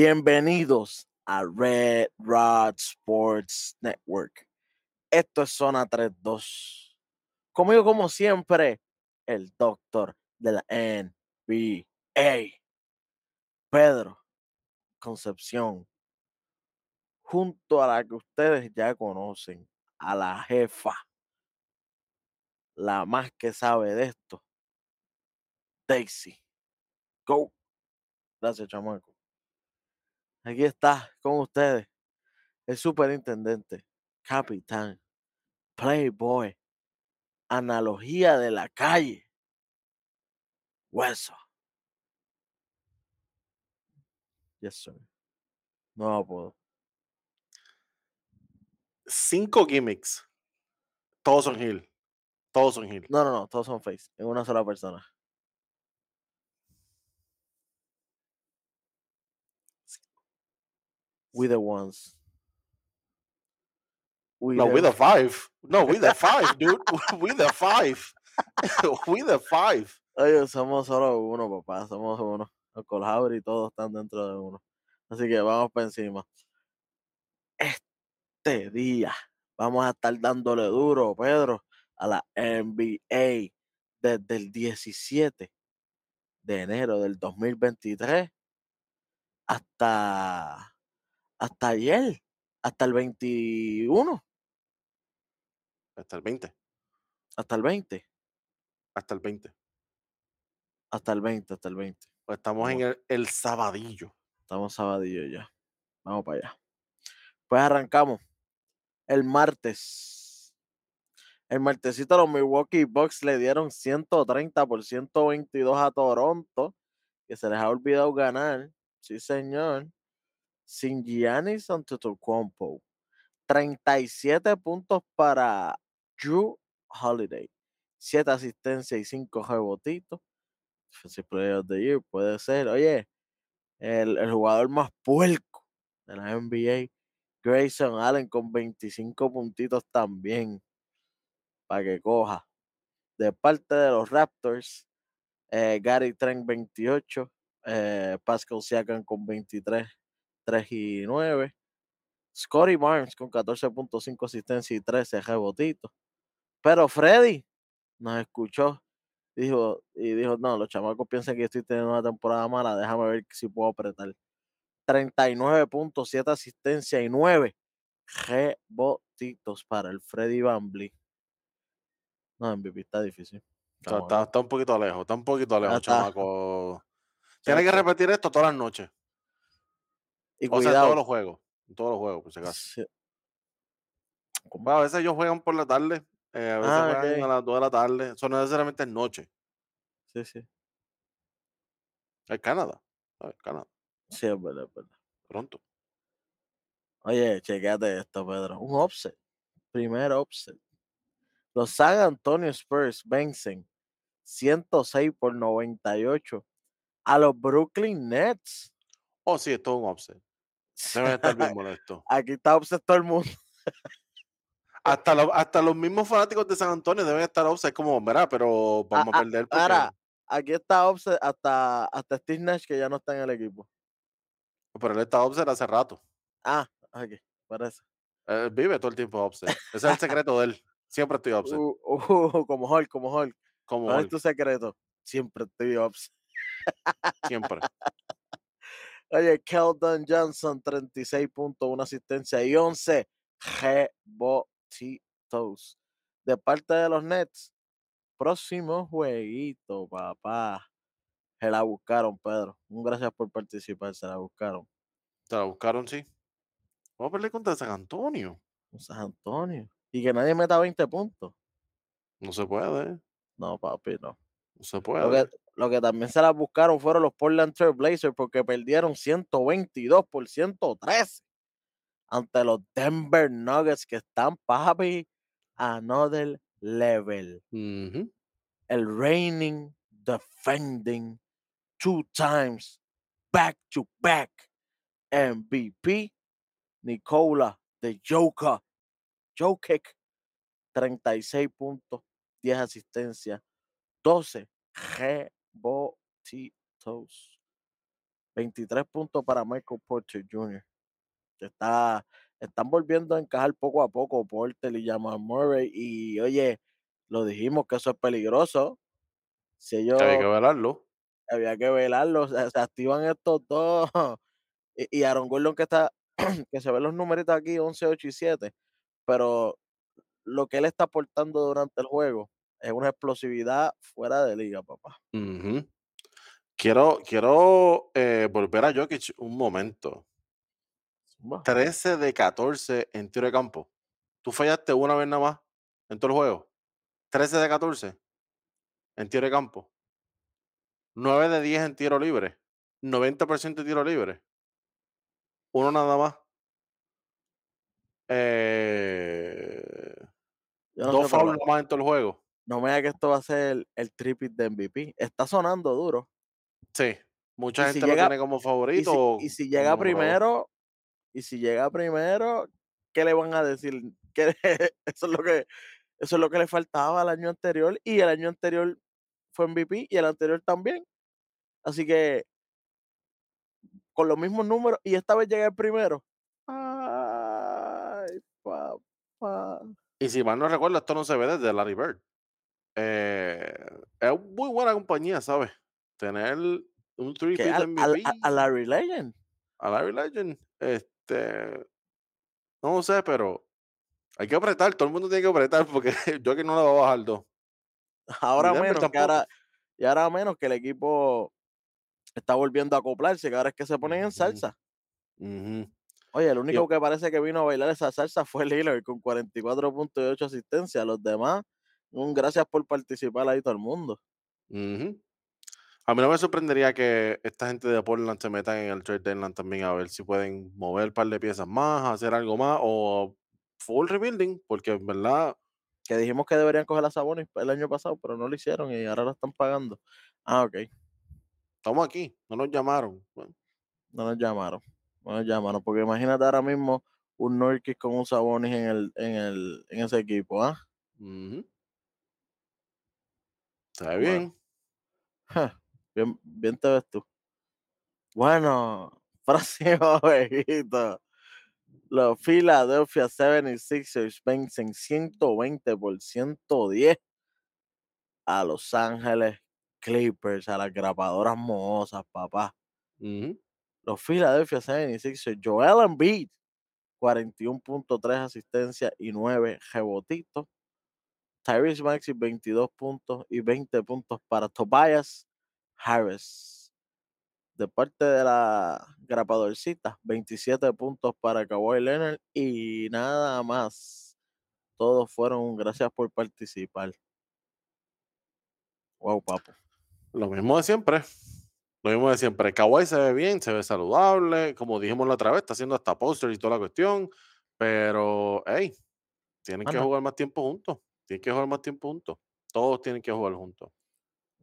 Bienvenidos a Red Rod Sports Network. Esto es Zona 32. Conmigo, como siempre, el doctor de la NBA, Pedro Concepción, junto a la que ustedes ya conocen, a la jefa, la más que sabe de esto, Daisy. Go. Gracias, chamaco. Aquí está con ustedes el superintendente, capitán, playboy, analogía de la calle, hueso. Yes, sir. No puedo. Cinco gimmicks. Todos son Hill. Todos son Hill. No, no, no, todos son face, en una sola persona. We the ones. We No, the- we the five. No, we the five, dude. We the five. we the five. Oye, somos solo uno, papá, somos uno. El Colhaber y todos están dentro de uno. Así que vamos para encima. Este día vamos a estar dándole duro, Pedro, a la NBA desde el 17 de enero del 2023 hasta, hasta ayer, hasta el 21, Hasta el 20. hasta el 20, Hasta el 20. hasta el 20, hasta el 20. Pues estamos en el, el sabadillo. Estamos sabadillo ya. Vamos para allá. Pues arrancamos. El martes. El martesito los Milwaukee Bucks le dieron 130 por 122 a Toronto. Que se les ha olvidado ganar. Sí, señor. Sin Giannis Antetokounmpo. 37 puntos para Drew Holiday. 7 asistencias y 5 rebotitos. Defensive Player of the Year puede ser. Oye, el, el jugador más puerco de la NBA, Grayson Allen, con 25 puntitos también, para que coja. De parte de los Raptors, eh, Gary Trent 28, eh, Pascal Siakam con 23, 3 y 9, Scotty Barnes con 14.5 asistencia y 13 rebotitos. Pero Freddy nos escuchó dijo, y dijo, no, los chamacos piensan que estoy teniendo una temporada mala, déjame ver si puedo apretar. 39.7 asistencia y 9 rebotitos para el Freddy Bambly. No, MVP está difícil. Está, un poquito lejos. Está un poquito lejos, chamaco. Tiene que repetir esto todas las noches. Y O sea, en cuidado. todos los juegos. En todos los juegos, por si acaso. sí, a veces ellos juegan por la tarde. eh, a veces Ah, juegan ok. a las 2 de la tarde. Eso no necesariamente es noche. sí, sí. Es Canadá. Canadá. Sí, es verdad, es verdad. Pronto. Oye, chequéate esto, Pedro. Un offset. Primer offset. Los San Antonio Spurs vencen 106 por 98 a los Brooklyn Nets. Oh, sí, esto es un offset. Deben estar bien molestos. Aquí está offset todo el mundo. Hasta, los- hasta los mismos fanáticos de San Antonio deben estar offset como, verá, pero vamos a perder porque... Ahora, aquí está offset hasta, hasta Steve Nash, que ya no está en el equipo. Pero él está offset hace rato. Ah, aquí, parece. Él vive todo el tiempo offset. Ese es el secreto de él. Siempre estoy offset. Uh, uh, como Hulk, como Hulk. como ¿Cuál es tu secreto? Siempre estoy offset. siempre. Oye, Keldon Johnson, 36 puntos, una asistencia y 11 rebotitos. De parte de los Nets, próximo jueguito, papá. Se la buscaron, Pedro. Un gracias por participar, se la buscaron. Te la buscaron, sí. Vamos a perder contra San Antonio. San Antonio. Y que nadie meta 20 puntos. No se puede. No, papi, no. No se Lo puede. que, lo que también se la buscaron fueron los Portland Trail Blazers porque perdieron 122 por 113 ante los Denver Nuggets que están, papi, another level. El reigning, defending, two times, back to back MVP, Nicola de Joker, Jokic, 36 puntos, 10 asistencias, 12 rebotitos. 23 puntos para Michael Porter Jr. Que está, están volviendo a encajar poco a poco Porter y Jamal Murray. Y oye, lo dijimos que eso es peligroso. Si ellos Había que velarlo. había que velarlo, se, se activan estos dos. Y, y Aaron Gordon que está, que se ven los numeritos aquí, 11, 8 y 7, pero lo que él está aportando durante el juego es una explosividad fuera de liga, papá. Ujú. Quiero, quiero eh, volver a Jokic un momento. Zumba. 13 de 14 en tiro de campo. Tú fallaste una vez nada más en todo el juego. 13 de 14 en tiro de campo. 9 de 10 en tiro libre. 90% de tiro libre. Uno nada más. Eh, no dos fouls más en todo el juego. No me digas que esto va a ser el, el tripit de MVP. Está sonando duro. Sí. Mucha Y gente si lo llega- tiene como Y favorito. si, y si llega primero, y si llega primero, ¿qué le van a decir? Que eso es lo que eso es lo que le faltaba al año anterior y el año anterior fue MVP y el anterior también. Así que con los mismos números y esta vez llega el primero. Ay, papá. Y si mal no recuerdo, esto no se ve desde Larry Bird. Eh, es muy buena compañía, ¿sabes? Tener un Que 3 al- al- MVP a, a Larry Legend. a Larry Legend. Este, no sé, pero hay que apretar. Todo el mundo tiene que apretar porque yo que no le voy a bajar dos. Ahora Denver menos que ahora, y ahora menos que el equipo está volviendo a acoplarse, que ahora es que se ponen en salsa. Oye, el único Yo- que parece que vino a bailar esa salsa fue Lillard con 44 puntos y 8 asistencias. Los demás, un gracias por participar ahí todo el mundo. A mí no me sorprendería que esta gente de Portland se metan en el trade deadline también a ver si pueden mover un par de piezas más, hacer algo más o full rebuilding, porque en verdad Que dijimos que deberían coger a Sabonis el año pasado, pero no lo hicieron y ahora lo están pagando. Ah, ok. estamos aquí, no nos llamaron. Bueno, No nos llamaron. No nos llamaron. Porque imagínate ahora mismo un Nurkic con un Sabonis en, el, en, el, en ese equipo, ¿ah? ujú. Está Bueno. bien. Ja, Bien, bien te ves tú. Bueno, próximo jueguito. Los Philadelphia 76ers vencen 120 por 110 a Los Ángeles Clippers, a las grapadoras mohosas, papá. Los Philadelphia 76ers, Joel Embiid, 41.3 asistencias y 9 rebotitos. Tyrese Maxey, 22 puntos y 20 puntos para Tobias Harris. De parte de la grapadorcita, 27 puntos para Kawhi Leonard y nada más. Todos fueron gracias por participar. Wow, papo. Lo mismo de siempre. Lo mismo de siempre. Kawhi se ve bien, se ve saludable. Como dijimos la otra vez, está haciendo hasta póster y toda la cuestión. Pero, hey, tienen que jugar más tiempo juntos. Tienen que jugar más tiempo juntos. Todos tienen que jugar juntos.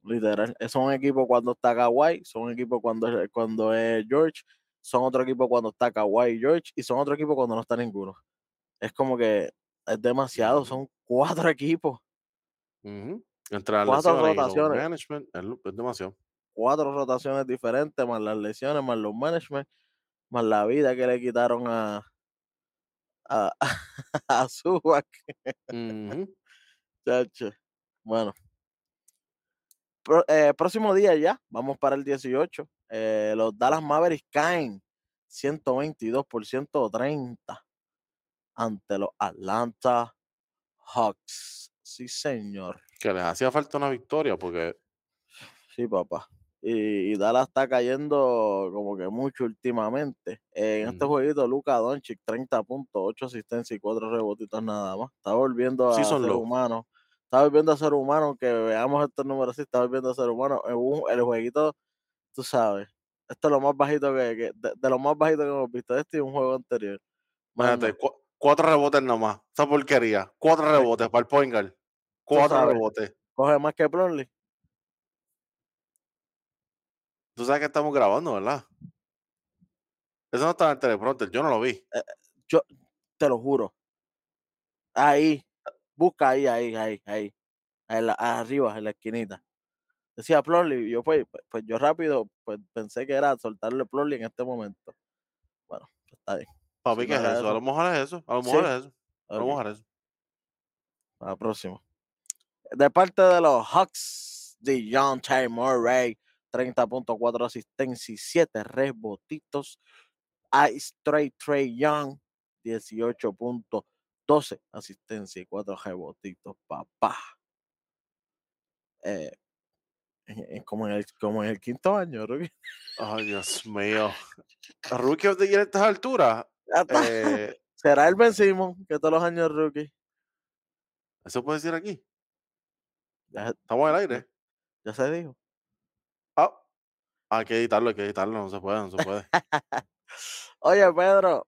Literal. Son un equipo cuando está Kawhi, son un equipo cuando, es- cuando es George, son otro equipo cuando está Kawhi y George, y son otro equipo cuando no está ninguno. Es como que es demasiado, son cuatro equipos, Ujú. Entre las Cuatro rotaciones. management, es, demasiado. cuatro rotaciones diferentes, más las lesiones, más los management, más la vida que le quitaron a a, a Zubac. Chacho. Bueno. Pro- eh, próximo día ya, vamos para el 18. eh, los Dallas Mavericks caen 122 por 130 ante los Atlanta Hawks. Sí, señor. Que les hacía falta una victoria porque Sí, papá. Y, y Dallas está cayendo como que mucho últimamente. Eh, en este jueguito, Luca Doncic, 30 puntos, 8 asistencias y 4 rebotitos nada más. Está volviendo a Sí son ser low. humano. Está volviendo a ser humano, que veamos estos números así, está volviendo a ser humano. En un- el jueguito, tú sabes, esto es lo más bajito que, que- de, de lo más bajito que hemos visto. Este y un juego anterior. Imagínate, cu- cuatro rebotes nomás. Esa porquería. Cuatro rebotes para el point guard. Cuatro sabes. rebotes. Coge más que Plumlee. Tú sabes que estamos grabando, ¿verdad? Eso no estaba en teleprompter. Yo no lo vi. Yo te lo juro. Ahí. Busca ahí, ahí, ahí, ahí. En la- arriba, en la esquinita. decía Plurly, yo pues, pues, yo rápido pues pensé que era soltarle Plurly en este momento. Bueno, pues, está bien. Para mí, Si ¿qué no es eso? A lo mejor es eso. A lo Sí. mejor es eso. A lo mejor es eso. a la próxima. De parte de los Hawks, de John Ty Murray, 30.4 asistencia y 7 rebotitos. Ice Trey Trey Young, 18.12 asistencia y 4 rebotitos, papá. Eh, en- como, en el, como en el quinto año, Rookie. Ay, Dios mío. Rookie of the Year a estas alturas. Eh, Será el Ben que todos los años rookie. ¿Eso puede decir aquí? Ya, Estamos al aire. ya se dijo. Ah, hay que editarlo, hay que editarlo. No se puede, no se puede. Oye, Pedro,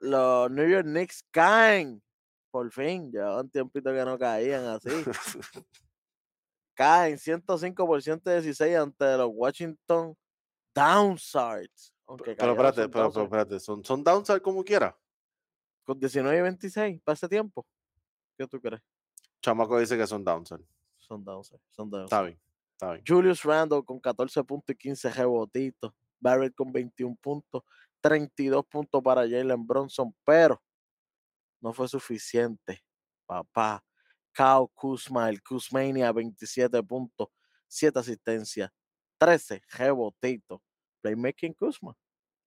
los New York Knicks caen. Por fin, llevaban un tiempito que no caían así. Caen 105 por 116 ante los Washington Downsides. Aunque pero espérate, pero, pero espérate. Son, son como quiera. Con 19 y 26 para ese tiempo. ¿Qué tú crees? Chamaco dice que son downside. Son Downsides. Son Está Downsides. bien, está bien. Julius Randle con 14 puntos y 15 rebotitos. Barrett con 21 puntos. 32 puntos para Jalen Bronson, pero no fue suficiente. Papá. Kyle Kuzma, el Kuzmania, 27 puntos, 7 asistencias, 13 rebotitos. Playmaking Kuzma.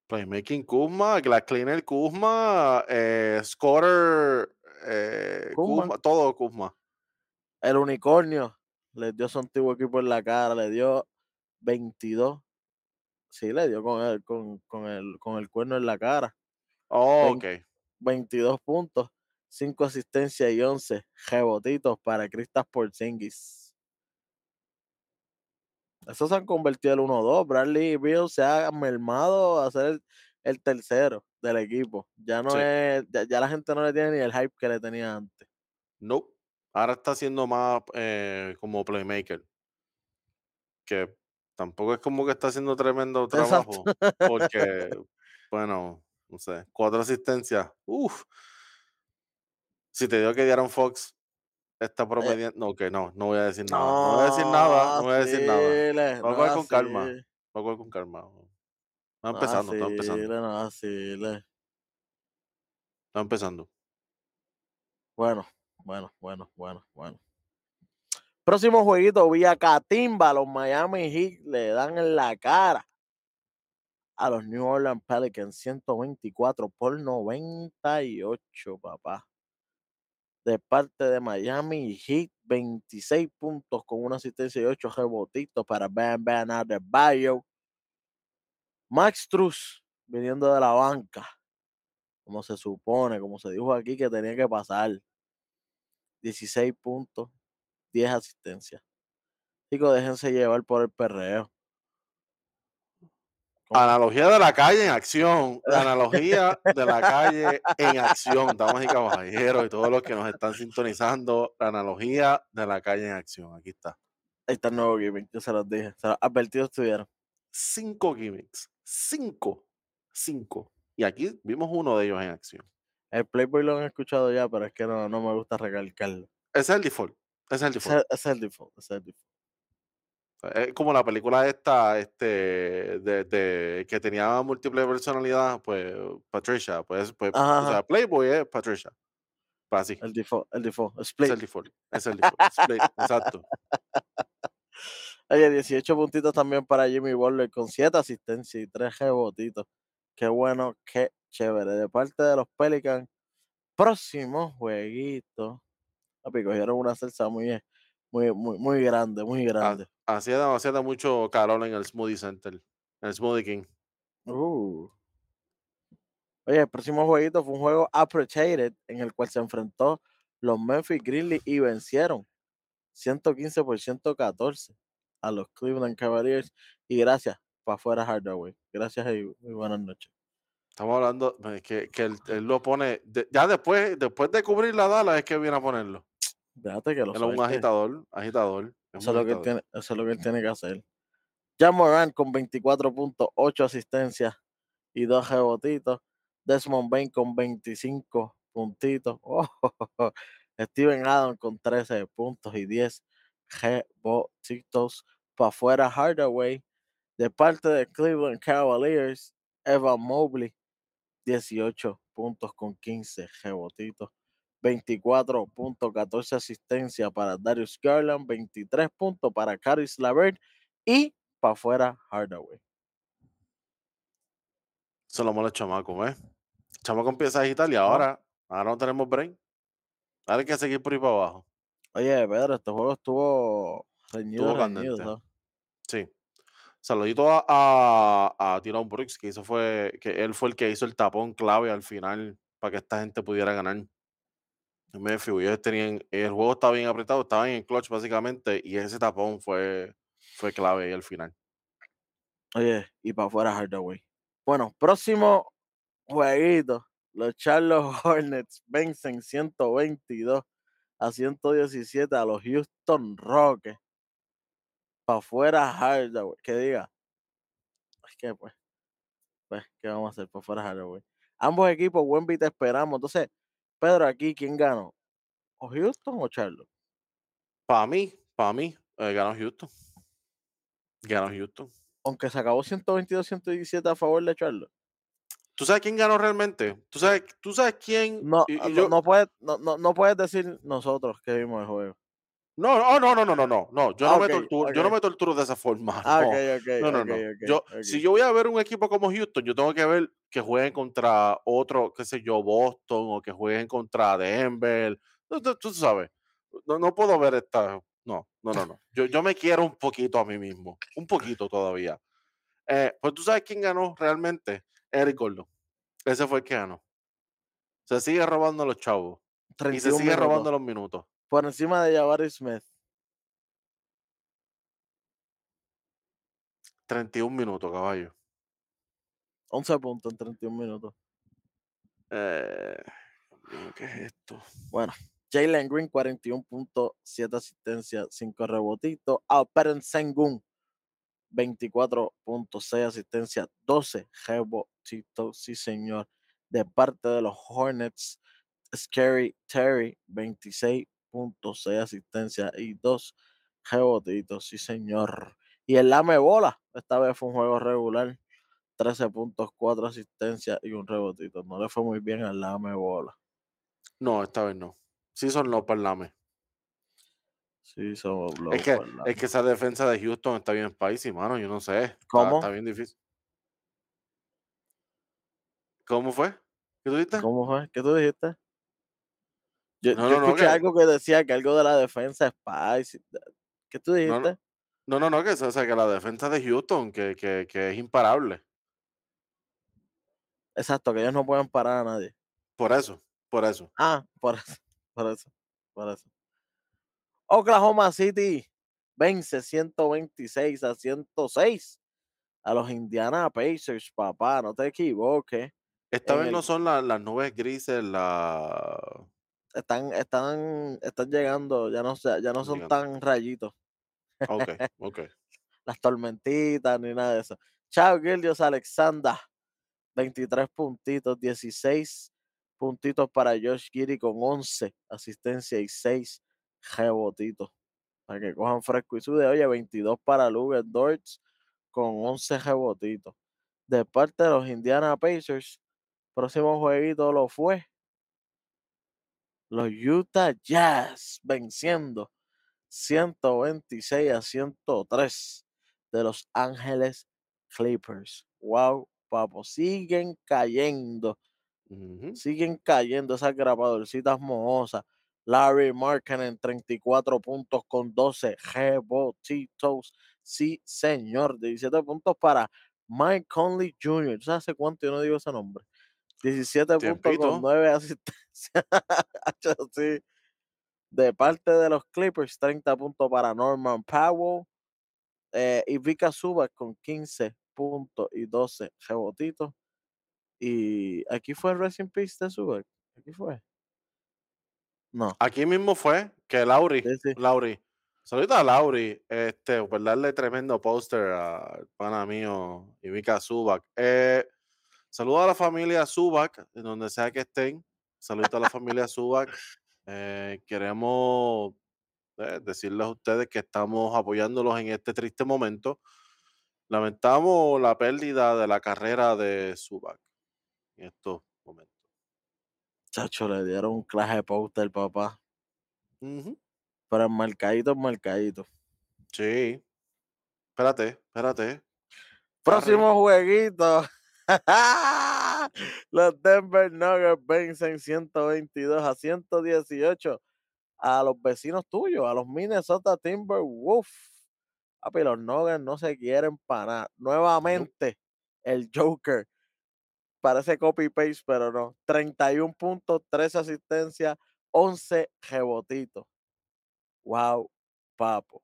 Playmaking Kuzma, Glass Cleaner Kuzma, eh, Scorer eh, Kuzma. Kuzma, todo Kuzma. El unicornio le dio a su antiguo equipo en la cara, le dio 22. Sí, le dio con el, con, con el, con el cuerno en la cara. Oh, ok. 22 puntos, 5 asistencias y 11 rebotitos para Kristaps Porzingis. Esos se han convertido en el 1-2. Bradley Beal se ha mermado a ser el, el tercero del equipo. Ya no Sí. es, ya, ya la gente no le tiene ni el hype que le tenía antes. Nope. Ahora está haciendo más eh, como playmaker. Que tampoco es como que está haciendo tremendo Exacto. trabajo. Porque, bueno, no sé, cuatro asistencias. Uf. Si te digo que Diaron Fox está promediando. Ok, no, no voy a decir nada. No voy a decir nada. No voy a decir nada. Voy a no coger con calma. Voy a coger con calma. Está no empezando, está empezando. no. Está empezando. Bueno, bueno, bueno, bueno, bueno. Próximo jueguito, Villa Catimba, los Miami Heat le dan en la cara a los New Orleans Pelicans 124 por 98, papá. De parte de Miami Heat, 26 puntos con una asistencia y 8 rebotitos para Bam Bam Adebayo. Max Truss viniendo de la banca, como se supone, como se dijo aquí que tenía que pasar. 16 puntos, 10 asistencias. Chicos, déjense llevar por el perreo. Analogía de la calle en acción. La analogía de la calle en acción, damas y caballeros, y todos los que nos están sintonizando. La analogía de la calle en acción. Aquí está. Ahí está el nuevo gimmick, yo se los dije. Se los advertidos estuvieron. Cinco gimmicks. Cinco. Cinco. Y aquí vimos uno de ellos en acción. El Playboy lo han escuchado ya, pero es que no, no me gusta recalcarlo. Ese es el default. Ese es el default. ese es el default, ese es el default. Es como la película esta, este, de, de- que tenía múltiple personalidad, pues Patricia, pues, pues Ajá, o sea. Playboy es Patricia. Pues así. El default, el default. Es Split. el default. Es el default. Exacto. Oye, 18 puntitos también para Jimmy Butler con 7 asistencias y 3 rebotitos. Qué bueno, qué chévere. De parte de los Pelicans, próximo jueguito. Papi, cogieron una salsa muy, muy, muy, muy grande, muy Ha- grande. Hacía demasiado mucho calor en el Smoothie Center. En el Smoothie King. Uh. Oye, el próximo jueguito fue un juego appreciated en el cual se enfrentó los Memphis Grizzlies y vencieron 115 por 114 a los Cleveland Cavaliers. Y gracias, para afuera Hardaway. Gracias y muy buenas noches. Estamos hablando de que, que él, él lo pone. de- ya después, después de cubrir la Dallas es que viene a ponerlo. Déjate que lo Él es un agitador. Agitador. es Eso un es, lo que él tiene, eso es lo que él tiene que hacer. Jan Moran con 24 puntos, 8 asistencias y 2 rebotitos. Desmond Bain con 25 puntitos. Oh, Steven Adams con 13 puntos y 10 rebotitos para afuera Hardaway. De parte de Cleveland Cavaliers, Evan Mobley, 18 puntos con 15 rebotitos. 24 puntos, 14 asistencia para Darius Garland, 23 puntos para Caris Lavert y para afuera Hardaway. Se lo mola el chamaco, ¿eh? El chamaco empieza a agitar y ahora, ahora no tenemos brain. Ahora hay que seguir por ahí para abajo. Oye, Pedro, este juego estuvo reñido, Estuvo reñido, candente. Sí. Saludito a, a, a Tyrone Brooks, que hizo fue, que él fue el que hizo el tapón clave al final para que esta gente pudiera ganar. Memphis, ellos tenían, el juego estaba bien apretado, estaban en clutch básicamente, y ese tapón fue, fue clave ahí al final. Oye, y para afuera Hardaway. Bueno, próximo jueguito. Los Charlotte Hornets vencen 122 a 117 a los Houston Rockets. Para afuera Hardaway. Que diga. Es que pues. Pues, ¿qué vamos a hacer? Para afuera Hardaway. Ambos equipos, Wemby te esperamos. Entonces, Pedro, aquí, ¿quién ganó? ¿O Houston o Charlotte? Para mí, para mí, eh, ganó Houston. Ganó Houston. Aunque se acabó 122-117 a favor de Charlotte. ¿Tú sabes quién ganó realmente? ¿Tú sabes, tú sabes quién? No, y- y no, yo- no puedes, no, no, no puedes decir nosotros que vimos el juego. No, no, no, no, no, no, no, Yo, no, me torturo, yo no me torturo de esa forma. No. No, no. Yo, si yo voy a ver un equipo como Houston, yo tengo que ver que jueguen contra otro, qué sé yo, Boston o que jueguen contra Denver. Tú, sabes, no, no, puedo ver esta. No, no, no, no. Yo, yo me quiero un poquito a mí mismo, un poquito todavía. Pues tú sabes quién ganó realmente, Eric Gordon. Ese fue el que ganó. Se sigue robando los chavos. Y se sigue robando los minutos. Por encima de Jabari Smith. 31 minutos, caballo. 11 puntos en 31 minutos. Eh, ¿Qué es esto? Jalen Green, 41 puntos, 7 asistencias, 5 rebotitos. Alperen Sengun, 24.6 asistencias, 12 rebotitos. Sí, señor. De parte de los Hornets, Scary Terry, 26.6 asistencias y 2 rebotitos. Sí, señor. Y el Lame Bola, esta vez fue un juego regular. 13 puntos, 4 asistencias y un rebotito. No le fue muy bien al Lame Bola. No, esta vez no. Sí son los parlames. Sí, somos Es que, es que esa defensa de Houston está bien spicy, mano. Yo no sé. Está, ¿Cómo? está bien difícil. ¿Cómo fue? ¿Qué tú dijiste? ¿Cómo fue? ¿Qué tú dijiste? Yo, No, yo no, no, escuché que- algo que decía que algo de la defensa es spicy. ¿Qué tú dijiste? No, no. No, no, no, que, o sea, que la defensa de Houston, que, que, que es imparable. Exacto, que ellos no pueden parar a nadie. Por eso, por eso. Ah, por eso, por eso, por eso. Oklahoma City vence 126 a 106 a los Indiana Pacers, papá, no te equivoques. Esta En vez el- no son la- las nubes grises, la... Están, están, están llegando, ya no, ya no son Llegando. tan rayitos, Ok, ok. las tormentitas ni nada de eso. Chao, Gildios Alexander, 23 puntitos, 16 puntitos para Josh Giri con 11 asistencia y 6 rebotitos. Para que cojan fresco y sude. Oye, 22 para Luger Dortz con 11 rebotitos. De parte de los Indiana Pacers, próximo jueguito lo fue. Los Utah Jazz venciendo 126 a 103 de los Ángeles Clippers. Wow, papo, siguen cayendo, Ujú. siguen cayendo esas grapadorcitas mohosas. Larry Markkinen 34 puntos con 12 rebotitos. Sí, señor. 17 puntos para Mike Conley Jr. ¿Tú ¿Sabes hace cuánto yo no digo ese nombre? 17 puntos con 9 asistencias. Sí. De parte de los Clippers, 30 puntos para Norman Powell. eh, y Vika Zubac con 15 puntos y 12 rebotitos. Y aquí fue el Racing Peace de. Aquí fue. No. Aquí mismo fue que Lauri, Sí, sí. Lauri, a Lauri, este, por darle tremendo póster al pana mío, Ivica Zubac. Eh, saludo a la familia Zubac, en donde sea que estén. Saludito a la familia Zubac. Eh, queremos eh, decirles a ustedes que estamos apoyándolos en este triste momento. Lamentamos la pérdida de la carrera de Subac en estos momentos. Chacho, le dieron un clase de póster, papá. Ujú. Pero el marcadito, marcadito. Sí. Espérate, espérate. Próximo jueguito. Los Denver Nuggets vencen 122 a 118 a los vecinos tuyos, a los Minnesota Timberwolves. Papi, los Nuggets no se quieren parar. Nuevamente, el Joker. Parece copy-paste, pero no. 31 puntos, 13 asistencias, 11 rebotitos. Wow, papo.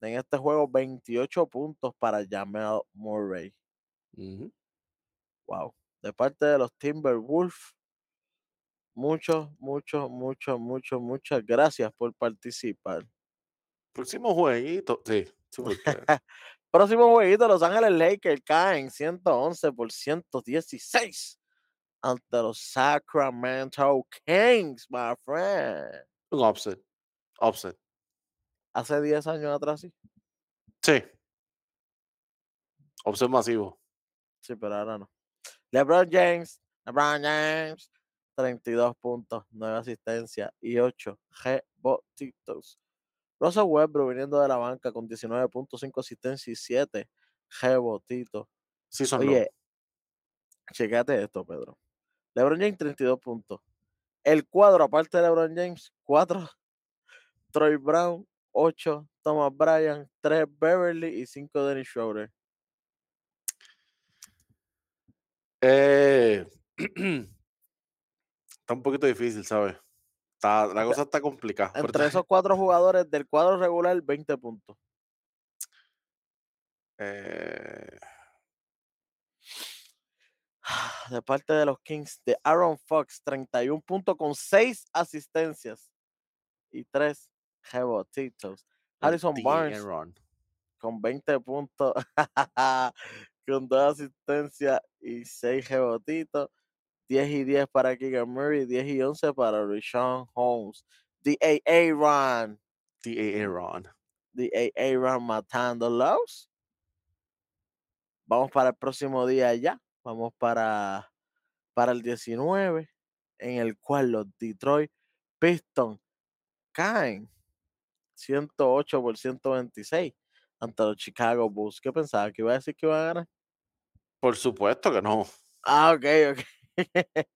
En este juego, 28 puntos para Jamel Murray. Wow. De parte de los Timberwolves, muchos, muchos, muchos, muchos, muchas gracias por participar. Próximo jueguito. Sí, Próximo jueguito, Los Ángeles Lakers caen 111 por 116 ante los Sacramento Kings, my friend. un offset. Offset. Hace 10 años atrás, sí. Sí. Offset masivo. Sí, pero ahora no. LeBron James, LeBron James, 32 puntos, 9 asistencias y 8 rebotitos. Russell Westbrook viniendo de la banca con 19.5 asistencias y 7 rebotitos. Sí son. Oye, checate esto, Pedro. LeBron James, 32 puntos. El cuadro, aparte de LeBron James, 4. Troy Brown, 8. Thomas Bryan, 3. Beverly y 5 Dennis Schroeder. Eh, está un poquito difícil, ¿sabes? Está, la cosa está complicada. Entre esos cuatro jugadores del cuadro regular, 20 puntos. eh, De parte de los Kings, de Aaron Fox, 31 puntos con 6 asistencias y 3 rebotitos. Harrison. Barnes Aaron. con 20 puntos, con 2 asistencias y 6 rebotitos. 10 y 10 para Keegan Murray, 10 y 11 para Rishon Holmes. D.A. Aaron, D. Aaron. D.A. Aaron matándolos. Vamos para el próximo día ya. Vamos para, para el 19, en el cual los Detroit Pistons caen 108 por 126 ante los Chicago Bulls. ¿Qué pensaba? ¿Que iba a decir que iba a ganar? Por supuesto que no. Ah, ok, ok.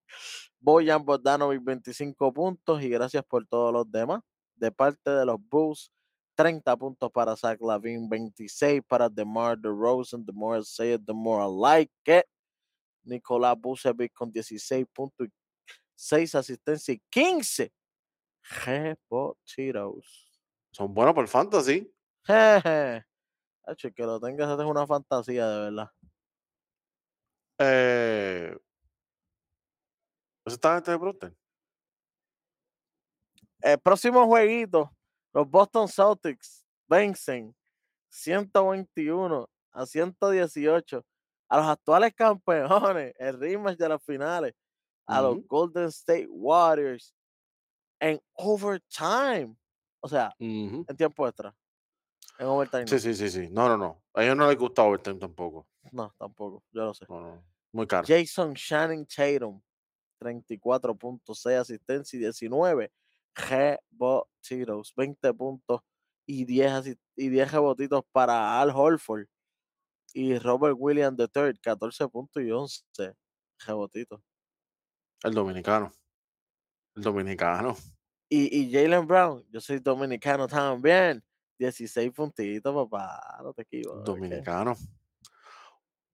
Boyan Bogdanovic 25 puntos y gracias por todos los demás. De parte de los Bulls, 30 puntos para Zach Lavin, 26 para DeMar DeRozan. The more I say it, the more I like it. Nicolás Vucevic con 16 puntos y 6 asistencias y 15 rebotitos. Son buenos por fantasy. Jeje. Que lo tengas es una fantasía de verdad. Eh, ¿Eso está en el roster? El próximo jueguito, los Boston Celtics vencen 121 a 118 a los actuales campeones, el rematch de las finales, a los. Golden State Warriors en overtime. O sea, en tiempo extra. En overtime. Sí, sí, sí, sí. No, no, no. A ellos no les gusta overtime tampoco. No, tampoco. Yo lo sé. No, no. Muy caro. Jason Shannon Tatum, 34.6 asistencia y 19 rebotitos, 20 puntos y 10, asi- y 10 rebotitos para Al Holford y Robert Williams III, 14 puntos y 11 rebotitos. El dominicano. El dominicano. Y, y Jalen Brown, yo soy dominicano también, 16 puntitos, papá, no te equivoques. dominicano.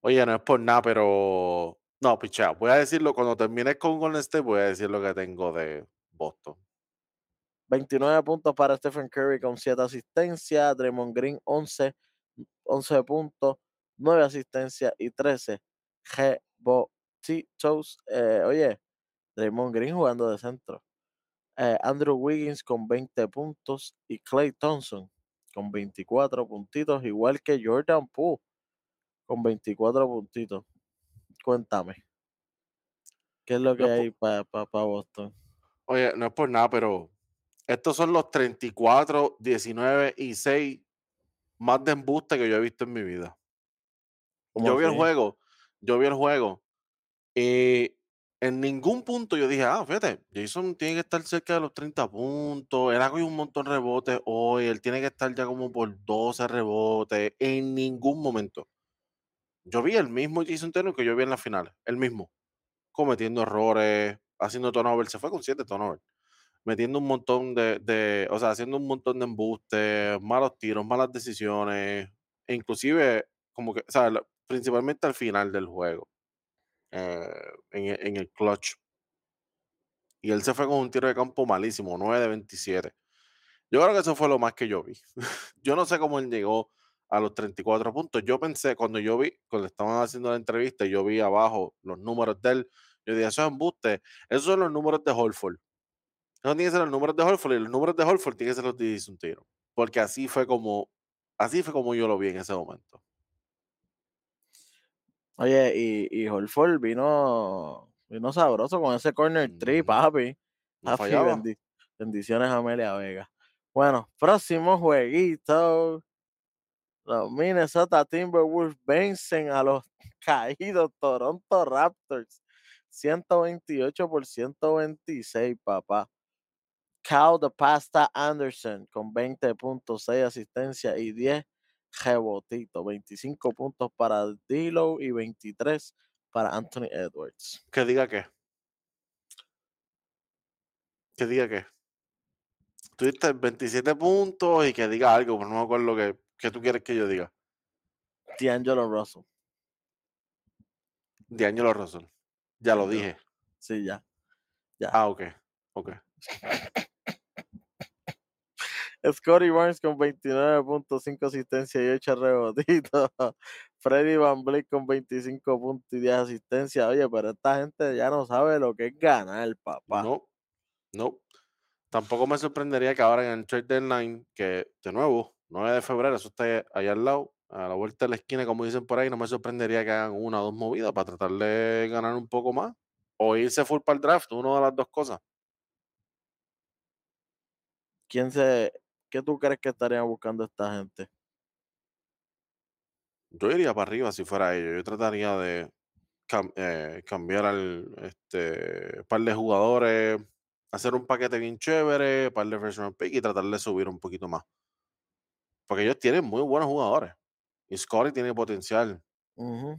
Oye, no es por nada, pero. No, picha. Voy a decirlo cuando termine con Golden State, voy a decir lo que tengo de Boston. 29 puntos para Stephen Curry con 7 asistencias, Draymond Green 11, 11 puntos, 9 asistencias y 13 rebotitos. Eh, oye, Draymond Green jugando de centro. Eh, Andrew Wiggins con 20 puntos y Clay Thompson con 24 puntitos, igual que Jordan Poole con 24 puntitos. Cuéntame. ¿Qué es lo que hay para Boston? Oye, no es por nada, pero Estos son los 34, 19 y 6 más de embuste que yo he visto en mi vida. ¿Cómo Yo vi el juego, yo vi el juego y en ningún punto yo dije, ah, fíjate, Jason tiene que estar cerca de los 30 puntos, él ha cogido un montón de rebotes hoy, él tiene que estar ya como por 12 rebotes, en ningún momento. Yo vi el mismo Jason Taylor que yo vi en la final, el mismo, cometiendo errores, haciendo turnover, se fue con 7 turnover, metiendo un montón de, o sea, haciendo un montón de embustes, malos tiros, malas decisiones, e inclusive como que, o sea, principalmente al final del juego, eh, en, en el clutch. Y él se fue con un tiro de campo malísimo, 9 de 27. Yo creo que eso fue lo más que yo vi. yo no sé cómo él llegó a los 34 puntos. Yo pensé, cuando yo vi, cuando estaban haciendo la entrevista, yo vi abajo los números de él. Yo dije, eso es embuste. Esos son los números de Holford. Esos tienen que ser los números de Holford y los números de Holford tienen que ser los de Taylor. Porque así fue como, así fue como yo lo vi en ese momento. Oye, y, y Holford vino, vino sabroso con ese corner tree, papi. No Papi, bendiciones a Amelia Vega. Bueno, próximo jueguito. Los Minnesota Timberwolves vencen a los caídos Toronto Raptors. 128 por 126, papá. Cal de Pasta Anderson con 20 puntos, 6 asistencias y 10 rebotitos. 25 puntos para Dilo y 23 para Anthony Edwards. Que diga qué. Que diga qué. Tuviste 27 puntos y que diga algo, pero no me acuerdo que, que tú quieres que yo diga. D'Angelo Russell. D'Angelo Russell. Ya lo dije. Sí, ya. Ya. Ah, ok. Ok. Scotty Barnes con 29.5 asistencias y 8 rebotitos. Freddy Van Vliet con 25 puntos y 10 asistencias. Oye, pero esta gente ya no sabe lo que es ganar, papá. No. No. Tampoco me sorprendería que ahora en el trade deadline, que de nuevo, 9 de febrero, eso está allá al lado, a la vuelta de la esquina, como dicen por ahí, no me sorprendería que hagan una o dos movidas para tratar de ganar un poco más. O irse full para el draft, una de las dos cosas. ¿Quién se, ¿Qué tú crees que estarían buscando esta gente? Yo iría para arriba si fuera ellos. Yo trataría de cam- eh, cambiar al este par de jugadores, hacer un paquete bien chévere, par de first round pick y tratar de subir un poquito más. Porque ellos tienen muy buenos jugadores. Y Scotty tiene potencial. Entonces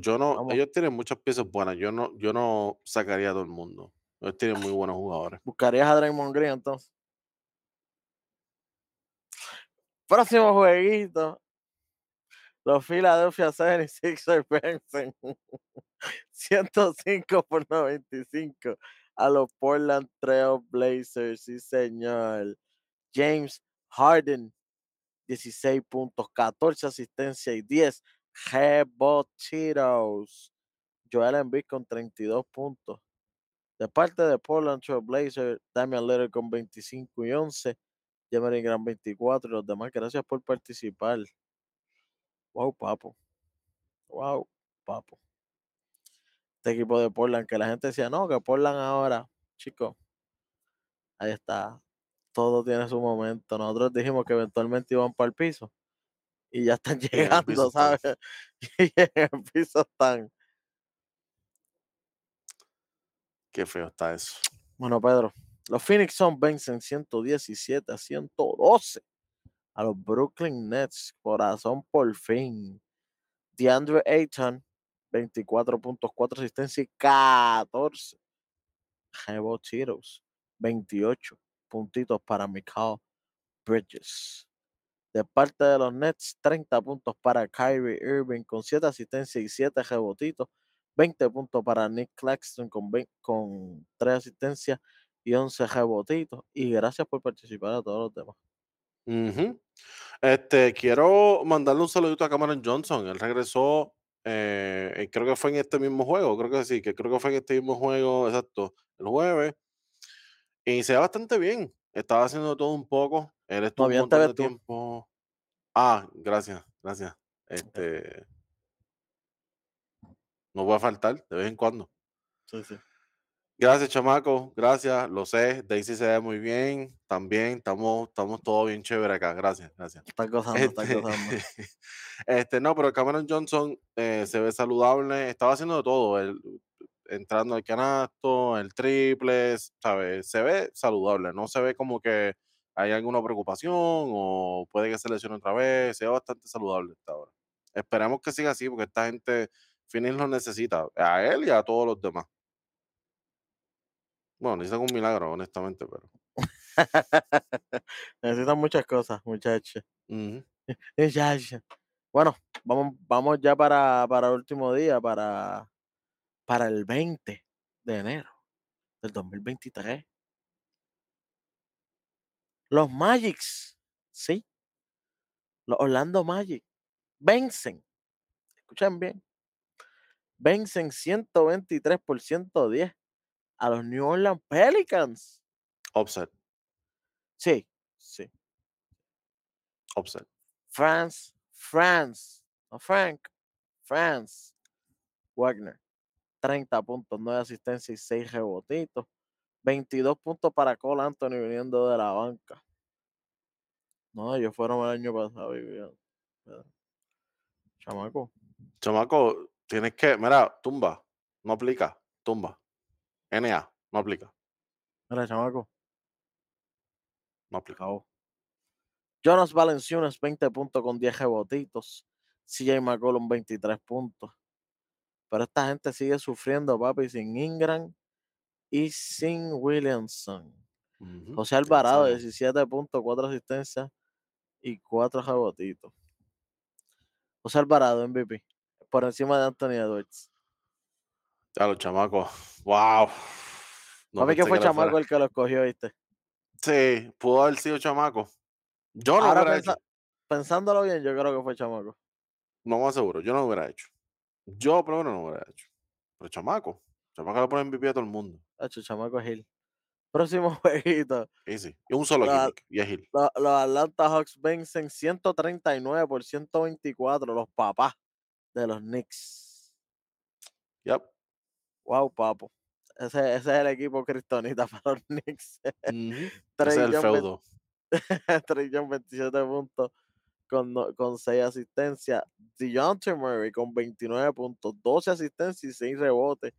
yo no, Vamos. ellos tienen muchas piezas buenas. Yo no, yo no sacaría a todo el mundo. Ellos tienen muy buenos jugadores. ¿Buscarías a Draymond Green entonces? Próximo jueguito. Los Philadelphia 76ers vencen 105 por 95 a los Portland Trail Blazers. Sí, señor. James Harden, 16 puntos, 14 asistencias y 10 rebotitos. Joel Embiid con 32 puntos. De parte de Portland Trail Blazers, Damian Lillard con 25 y 11. Jeremy Grant 24 y los demás. Gracias por participar. Wow, papo. Wow, papo. Este equipo de Portland, que la gente decía, no, que Portland ahora, chicos, ahí está. Todo tiene su momento. Nosotros dijimos que eventualmente iban para el piso y ya están llegando. ¿sabes? Y en el piso están. Qué feo está eso. Bueno, Pedro, los Phoenix Suns vencen 117 a 112 a los Brooklyn Nets. Corazón por fin. DeAndre Ayton, 24 puntos, 4 asistencias y 14 rebotitos. 28 puntitos para Mikal Bridges. De parte de los Nets, 30 puntos para Kyrie Irving con 7 asistencias y 7 rebotitos. 20 puntos para Nick Claxton con, 20 con 3 asistencias y 11 rebotitos. Y gracias por participar a todos los demás. Este, quiero mandarle un saludito a Cameron Johnson. Él regresó, eh, creo que fue en este mismo juego, creo que sí, que creo que fue en este mismo juego, exacto, el jueves. Y se ve bastante bien. Estaba haciendo todo un poco. Él estuvo un montón de tiempo. Ah, gracias, gracias. Este, no voy a faltar de vez en cuando. Sí, sí. Gracias, chamaco. Gracias. Lo sé. Daisy se ve muy bien. También estamos, estamos todo bien chévere acá. Gracias, gracias. Está gozando, está Este, gozando. este, no, pero Cameron Johnson eh, se ve saludable. Estaba haciendo de todo. Entrando al canasto, el triple, ¿sabes? Se ve saludable. No se ve como que hay alguna preocupación o puede que se lesione otra vez. Se ve bastante saludable hasta ahora. Esperemos que siga así porque esta gente, Phoenix lo necesita. A él y a todos los demás. Bueno, necesitan un milagro, honestamente, pero. Necesitan muchas cosas, muchachos. Ujú. Muchachos. Bueno, vamos, vamos ya para, para el último día, para, para el 20 de enero del 2023. Los Magics, sí. Los Orlando Magic vencen. Escuchen bien. Vencen 123 por 110 a los New Orleans Pelicans. Offset, Sí, sí. offset. France, France, no Frank, France, Wagner, 30 puntos, 9 asistencias y 6 rebotitos, 22 puntos para Cole Anthony viniendo de la banca. No, ellos fueron el año pasado. Chamaco, Chamaco, tienes que. Mira, tumba. No aplica. Tumba. NA. No aplica. mira, chamaco, No aplica. Jonas Valenciunas, 20 puntos con 10 rebotitos. CJ McCollum, 23 puntos. Pero esta gente sigue sufriendo, papi, sin Ingram y sin Williamson. Ujú, José ya Alvarado, sabemos. 17 puntos, 4 asistencias y 4 rebotitos. José Alvarado, MVP, por encima de Anthony Edwards. Ya los chamacos. ¡Wow! No Papi, que fue Chamaco fuera- el que lo escogió, ¿viste? Sí, pudo haber sido chamaco. Yo no Ahora hubiera hecho. pensándolo bien, yo creo que fue Chamaco. No más seguro. Yo no lo hubiera hecho. Yo primero no lo hubiera hecho. Pero chamaco. Chamaco le pone MVP a todo el mundo. Hecho, Chamaco es Gil. Próximo jueguito. Easy. Y un solo La- gimmick. Y es Hill. Los, Atlanta Hawks vencen 139 por 124, los papás de los Knicks. Yep. Wow, papo. Ese, ese es el equipo cristonita para los Knicks. Ujú. Ese Trey es el feudo. Trey Young, 27 puntos con, con 6 asistencias. DeJounte Murray con 29 puntos, 12 asistencias y 6 rebotes.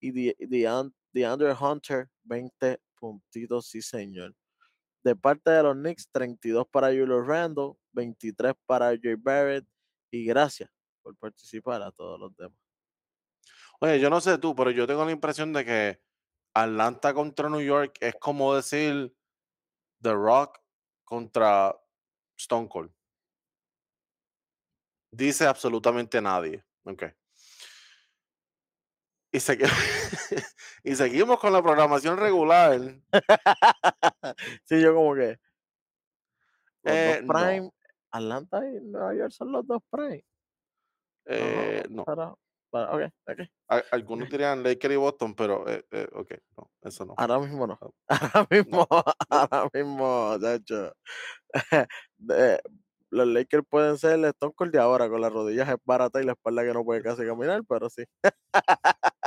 Y De- Dean- DeAndre Hunter, 20 puntitos, sí señor. De parte de los Knicks, 32 para Julio Randle, 23 para Jay Barrett. Y gracias por participar a todos los demás. Oye, yo no sé tú, pero yo tengo la impresión de que Atlanta contra New York es como decir The Rock contra Stone Cold. Dice absolutamente nadie. Ok. Y, y seguimos con la programación regular. sí, yo como que. Los Eh, dos no. Prime, Atlanta y Nueva York son los dos Prime. Eh, no. Para, para, ok, ok. A- Algunos dirían Lakers y Boston, pero eh, eh, ok, no, eso no. Ahora mismo no. No. Ahora mismo, ahora mismo, de hecho. de- los Lakers pueden ser el Stone Cold de ahora, con las rodillas baratas y la espalda que no puede casi caminar, pero sí.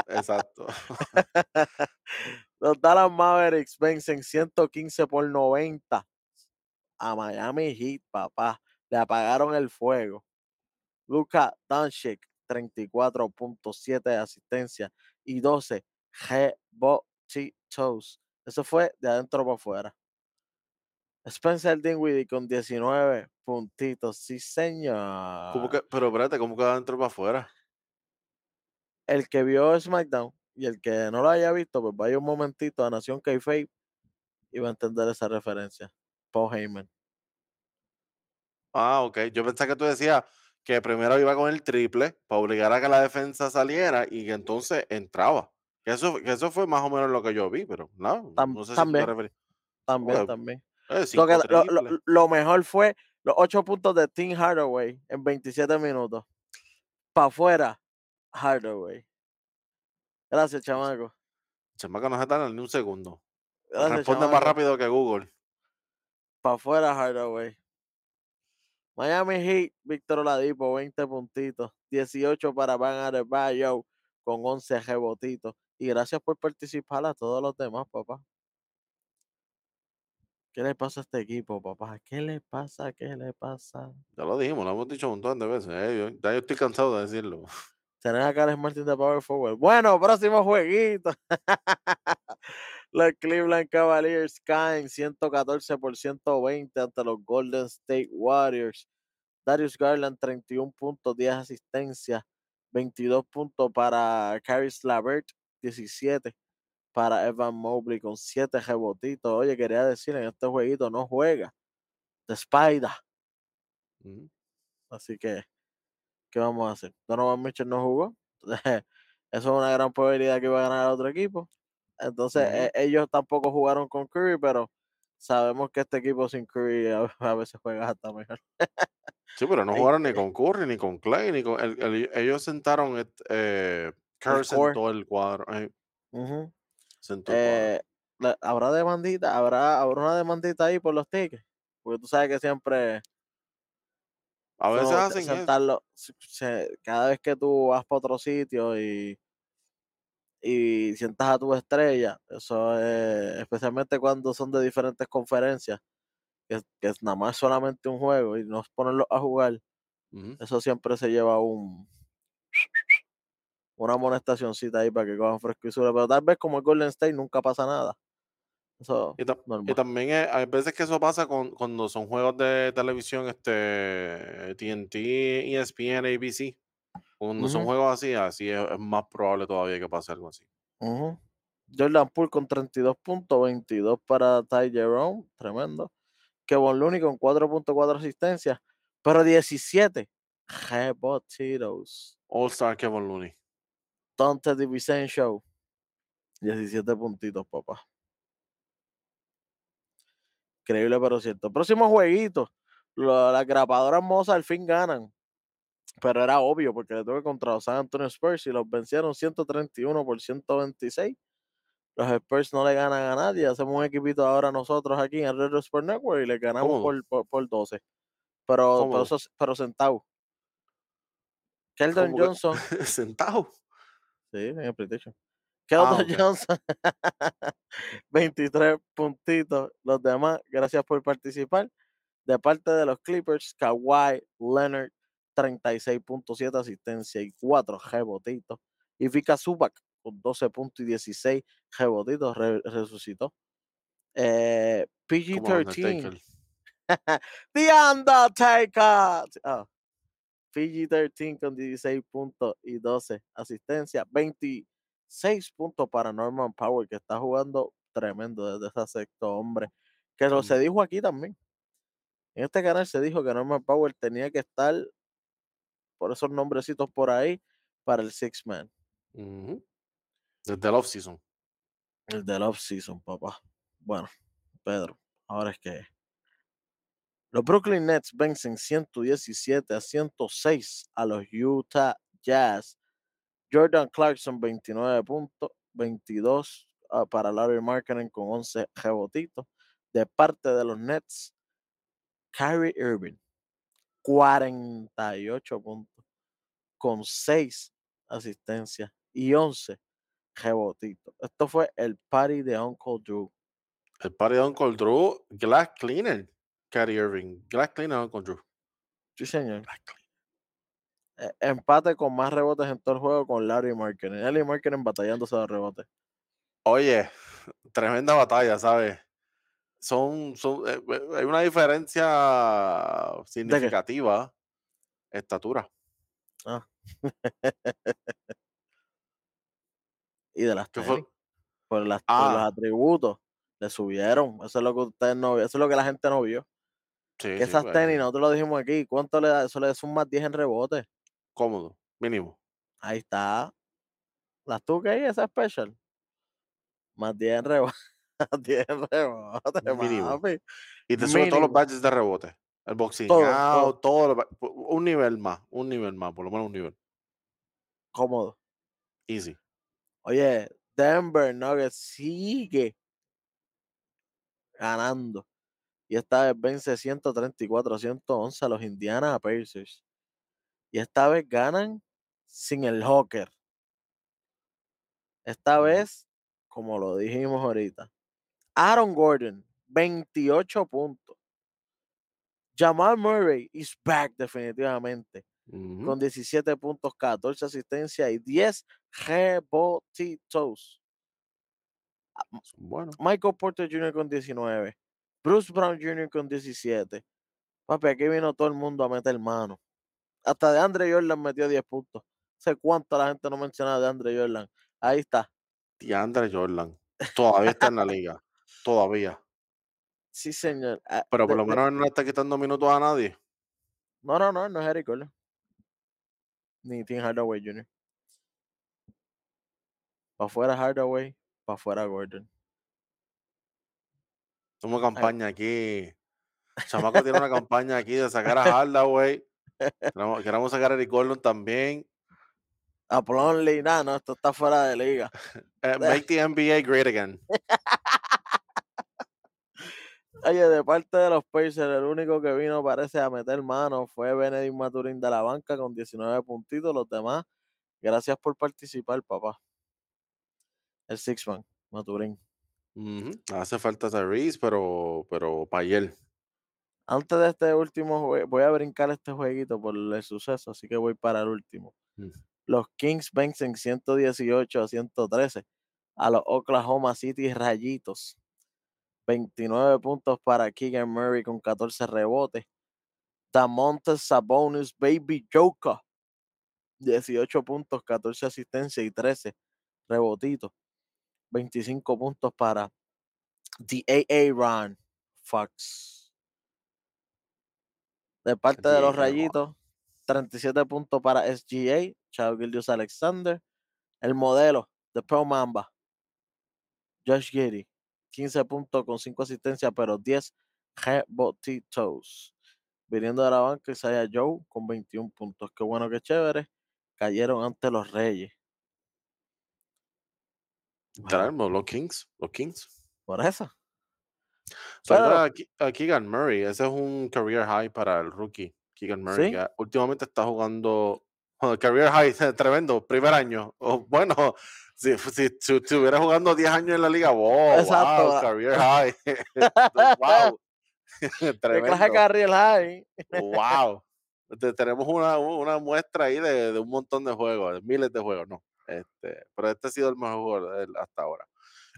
Exacto. Los Dallas Mavericks vencen 115 por 90 a Miami Heat, papá. Le apagaron el fuego. Luka Doncic, 34.7 de asistencia y 12 rebotitos. Eso fue de adentro para afuera. Spencer Dinwiddie con 19 puntitos. Sí, señor. ¿Cómo que, pero espérate, ¿cómo que adentro para afuera? El que vio SmackDown y el que no lo haya visto, pues vaya un momentito a Nación Kayfabe y va a entender esa referencia. Paul Heyman. Ah, ok. Yo pensé que tú decías que primero iba con el triple para obligar a que la defensa saliera y que entonces entraba. Que eso, que eso fue más o menos lo que yo vi, pero no, Tam- no sé si también. te referís. También, Bueno, también. Eh, Lo, cinco que- lo- lo- triples. lo mejor fue los 8 puntos de Tim Hardaway en 27 minutos. Para afuera, Hardaway. Gracias, chamaco. Chamaco no se tarda ni un segundo. Gracias, Responde más rápido que Google. Para afuera, Hardaway. Miami Heat, Víctor Oladipo, 20 puntitos. 18 para Van Adebayo con 11 rebotitos. Y gracias por participar a todos los demás, papá. ¿Qué le pasa a este equipo, papá? ¿Qué le pasa? ¿Qué le pasa? Ya lo dijimos, lo hemos dicho un montón de veces. eh, yo- ya yo estoy cansado de decirlo. Tener a Carlos Martin de Power Forward. Bueno, próximo jueguito. los Cleveland Cavaliers caen 114 por 120 ante los Golden State Warriors. Darius Garland, 31 puntos, 10 asistencias, 22 puntos para Caris Lavert, 17 para Evan Mobley con 7 rebotitos. Oye, quería decir, en este jueguito no juega. The Spider. Así que, ¿qué vamos a hacer? Donovan Mitchell no jugó. Eso es una gran probabilidad que iba a ganar el otro equipo. Entonces, eh, ellos tampoco jugaron con Curry, pero sabemos que este equipo sin Curry a, a veces juega hasta mejor. Sí, pero no jugaron ni con Curry, ni con Clay, ni con... el- el- ellos sentaron... Eh, sentó el cuadro. eh. Eh, la- ¿Habrá demandita? ¿Habrá, ¿Habrá una demandita ahí por los tickets? Porque tú sabes que siempre A veces hacen sentarlo, se- se- cada vez que tú vas para otro sitio y, y sientas a tu estrella, eso es, especialmente cuando son de diferentes conferencias, que, que es nada más solamente un juego y no ponerlos a jugar, eso siempre se lleva un una amonestacioncita ahí para que cojan frescura, pero tal vez como el Golden State nunca pasa nada. Eso Y, ta- y normal. también hay veces que eso pasa con, cuando son juegos de televisión, este TNT, ESPN, ABC. Cuando son juegos así, así es, es más probable todavía que pase algo así. Ujú. Jordan Poole con 32 puntos, 22 para Ty Jerome, tremendo. Kevon Looney con 4.4 asistencias, pero 17 rebotitos. All Star Kevin Looney. Dante DiVincenzo, 17 puntitos, papá. Increíble, pero cierto. Próximo jueguito. Las grapadoras Moza al fin ganan. Pero era obvio porque le tuve contra los San Antonio Spurs y los vencieron 131 por 126. Los Spurs no le ganan a nadie. Hacemos un equipito ahora nosotros aquí en Red Sport Network y le ganamos por, por, por 12. Pero, pero, pero sentado. Keldon ¿Cómo que- Johnson. Sentado. Sí, en el PlayStation. Keldon Ah. Johnson. 23 puntitos. Los demás, gracias por participar. De parte de los Clippers, Kawhi Leonard, 36.7 asistencia y 4 rebotitos. Y Vika Zubac con 12 puntos y 16 rebotitos, re- resucitó. Eh, Como PG-13. Undertaker. The Undertaker. Ah, PG-13 con 16 puntos y 12 asistencias. 26 puntos para Norman Power, que está jugando tremendo desde ese sexto hombre. Que lo se dijo aquí también. En este canal se dijo que Norman Power tenía que estar por esos nombrecitos por ahí para el Six Man. Ujú. Desde el off-season. El del off-season, papá. Bueno, Pedro, ahora es que los Brooklyn Nets vencen 117 a 106 a los Utah Jazz. Jordan Clarkson, 29 puntos, 22 ah, para Larry Markkinen con 11 rebotitos. De parte de los Nets, Kyrie Irving, 48 puntos, con 6 asistencias y 11 rebotitos. Esto fue el party de Uncle Drew. El party de Uncle Drew, Glass Cleaner, Kyrie Irving. Glass Cleaner, Uncle Drew. Sí, señor. Eh, empate con más rebotes en todo el juego con Larry Markkinen. Larry Markkinen batallándose de rebotes. Oye, tremenda batalla, ¿sabes? Son, son, eh, eh, hay una diferencia significativa. Estatura. Ah. y de las ¿Qué fue? tenis, por, las, por los Ah, atributos, le subieron. Eso es lo que ustedes no vieron, eso es lo que la gente no vio. Sí, esas tenis, nosotros lo dijimos aquí, ¿cuánto le da? Eso le da un más 10 en rebote. cómodo, mínimo. Ahí está. Las tú que hay, esa special. Más 10 en rebote. Más 10 en rebote, Mínimo. papi. Y te sube todos los badges de rebote. El boxing Todo, out, todo. lo un nivel más, un nivel más, por lo menos un nivel. Cómodo. Easy. Oye, Denver Nuggets sigue ganando. Y esta vez vence 134 a 111 a los Indiana Pacers. Y esta vez ganan sin el Hawker. Esta vez, como lo dijimos ahorita, Aaron Gordon, 28 puntos. Jamal Murray is back definitivamente, con 17 puntos, 14 asistencias y 10 rebotitos. Bueno, Michael Porter Jr. con 19. Bruce Brown Jr. con 17. Papi, aquí vino todo el mundo a meter mano. Hasta de Andre Jordan metió 10 puntos. Sé cuánto la gente no mencionaba de Andre Jordan. Ahí está. DeAndre Jordan todavía está en la liga. Todavía. Sí, señor. Ah, Pero por de- lo de- menos él no le está quitando minutos a nadie. No, no, no, no es Eric Gordon. Ni Tim Hardaway Jr. Para afuera Hardaway, para afuera Gordon. Somos campaña aquí. Chamaco tiene una campaña aquí de sacar a Hardaway. Queremos, queremos sacar a Eric Gordon también. A Plonley, nada, no, esto está fuera de liga. Eh, make the NBA great again. Oye, de parte de los Pacers, el único que vino parece a meter mano fue Benedict Maturín de la banca con 19 puntitos. Los demás, gracias por participar, papá. El Sixman, Maturín. Ujú. Hace falta Tyrese, pero, pero para ayer. Antes de este último juego, voy a brincar este jueguito por el suceso, así que voy para el último. Mm. Los Kings vencen 118 a 113 a los Oklahoma City Rayitos. 29 puntos para Keegan Murray con 14 rebotes. Damontes Sabonis Baby Joker. 18 puntos, 14 asistencias y 13 rebotitos. 25 puntos para The AA Ron Fox. De parte de los rayitos, 37 puntos para SGA, Chao Gildius Alexander. El modelo de Pro Mamba, Josh Giddy, 15 puntos con 5 asistencias, pero 10 rebotitos. Viniendo de la banca, Isaiah Joe con 21 puntos. Qué bueno, qué chévere. Cayeron ante los Reyes. Traemos los Kings. Los Kings. por eso. Pero, a Ke- a Keegan Murray. Ese es un career high para el rookie. Keegan Murray. sí, que últimamente está jugando. career high, tremendo. Primer año. O, bueno, si, si, si, estuviera jugando 10 años en la liga, wow, exacto. wow, career high. wow. Clase tremendo. Carriel High. Wow. Te- tenemos una, una muestra ahí de, de un montón de juegos, de miles de juegos, no. Este, pero este ha sido el mejor de él hasta ahora.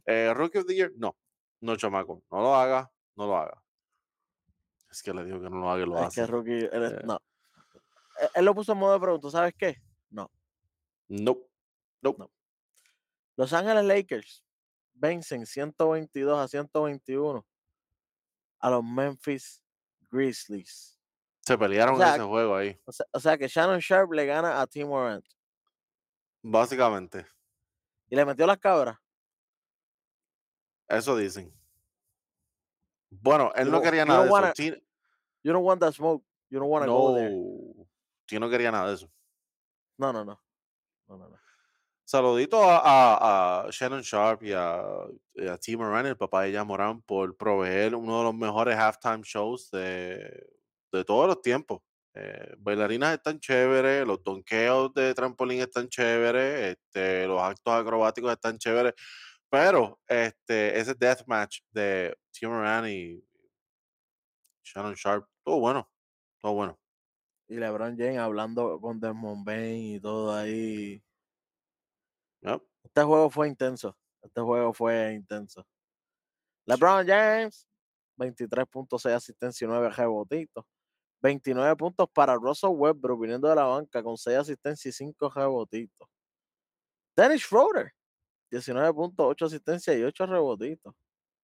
Eh, Rookie of the Year, no. No, chamaco. No lo haga, no lo haga. Es que le digo que no lo haga y lo Es que hace. Rookie, él, es- Eh, no. Él- Él lo puso en modo de pregunta, ¿sabes qué? No. Nope. No. Los Ángeles Lakers vencen 122 a 121 a los Memphis Grizzlies. Se pelearon O sea, ese juego ahí. O sea, o sea que Shannon Sharp le gana a Tim Morant Básicamente. y le metió las cabras. Eso dicen. Bueno, él You no quería nada de eso. you don't want that smoke. You don't want to go there. No. No quería nada de eso. No, no, no. No, no, no. Saludito a, a- a Shannon Sharp y a, y a T. Moran, el papá de ella Moran, por proveer uno de los mejores halftime shows de, de todos los tiempos. Eh, bailarinas están chéveres, los donkeos de trampolín están chéveres, este, los actos acrobáticos están chéveres, pero este, ese deathmatch de T. Moran y Shannon Sharp, todo bueno, todo bueno. Y LeBron James hablando con Desmond Bain y todo ahí. Yep. Este juego fue intenso. Este juego fue intenso. LeBron James, 23.6 asistencia y 9 rebotitos. 29 puntos para Russell Westbrook viniendo de la banca con 6 asistencias y 5 rebotitos. Dennis Schroeder, 19 puntos, 8 asistencias y 8 rebotitos.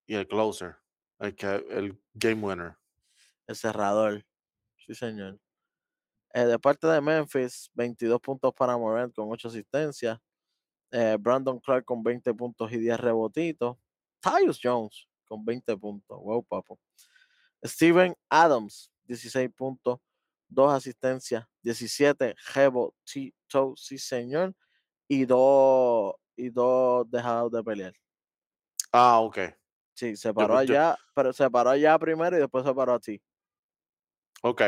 Y el closer, el, que, el game winner. El cerrador. Sí, señor. Eh, de parte de Memphis, 22 puntos para Morant con 8 asistencias. Eh, Brandon Clark con 20 puntos y 10 rebotitos. Tyus Jones con 20 puntos. Wow, papo. Steven Adams, 16 puntos, 2 asistencias, 17 rebotitos, sí señor, y 2 y dos dejados de pelear. Ah, ok. Sí, se paró yo- allá, pero se paró allá primero y después se paró a ti. ok.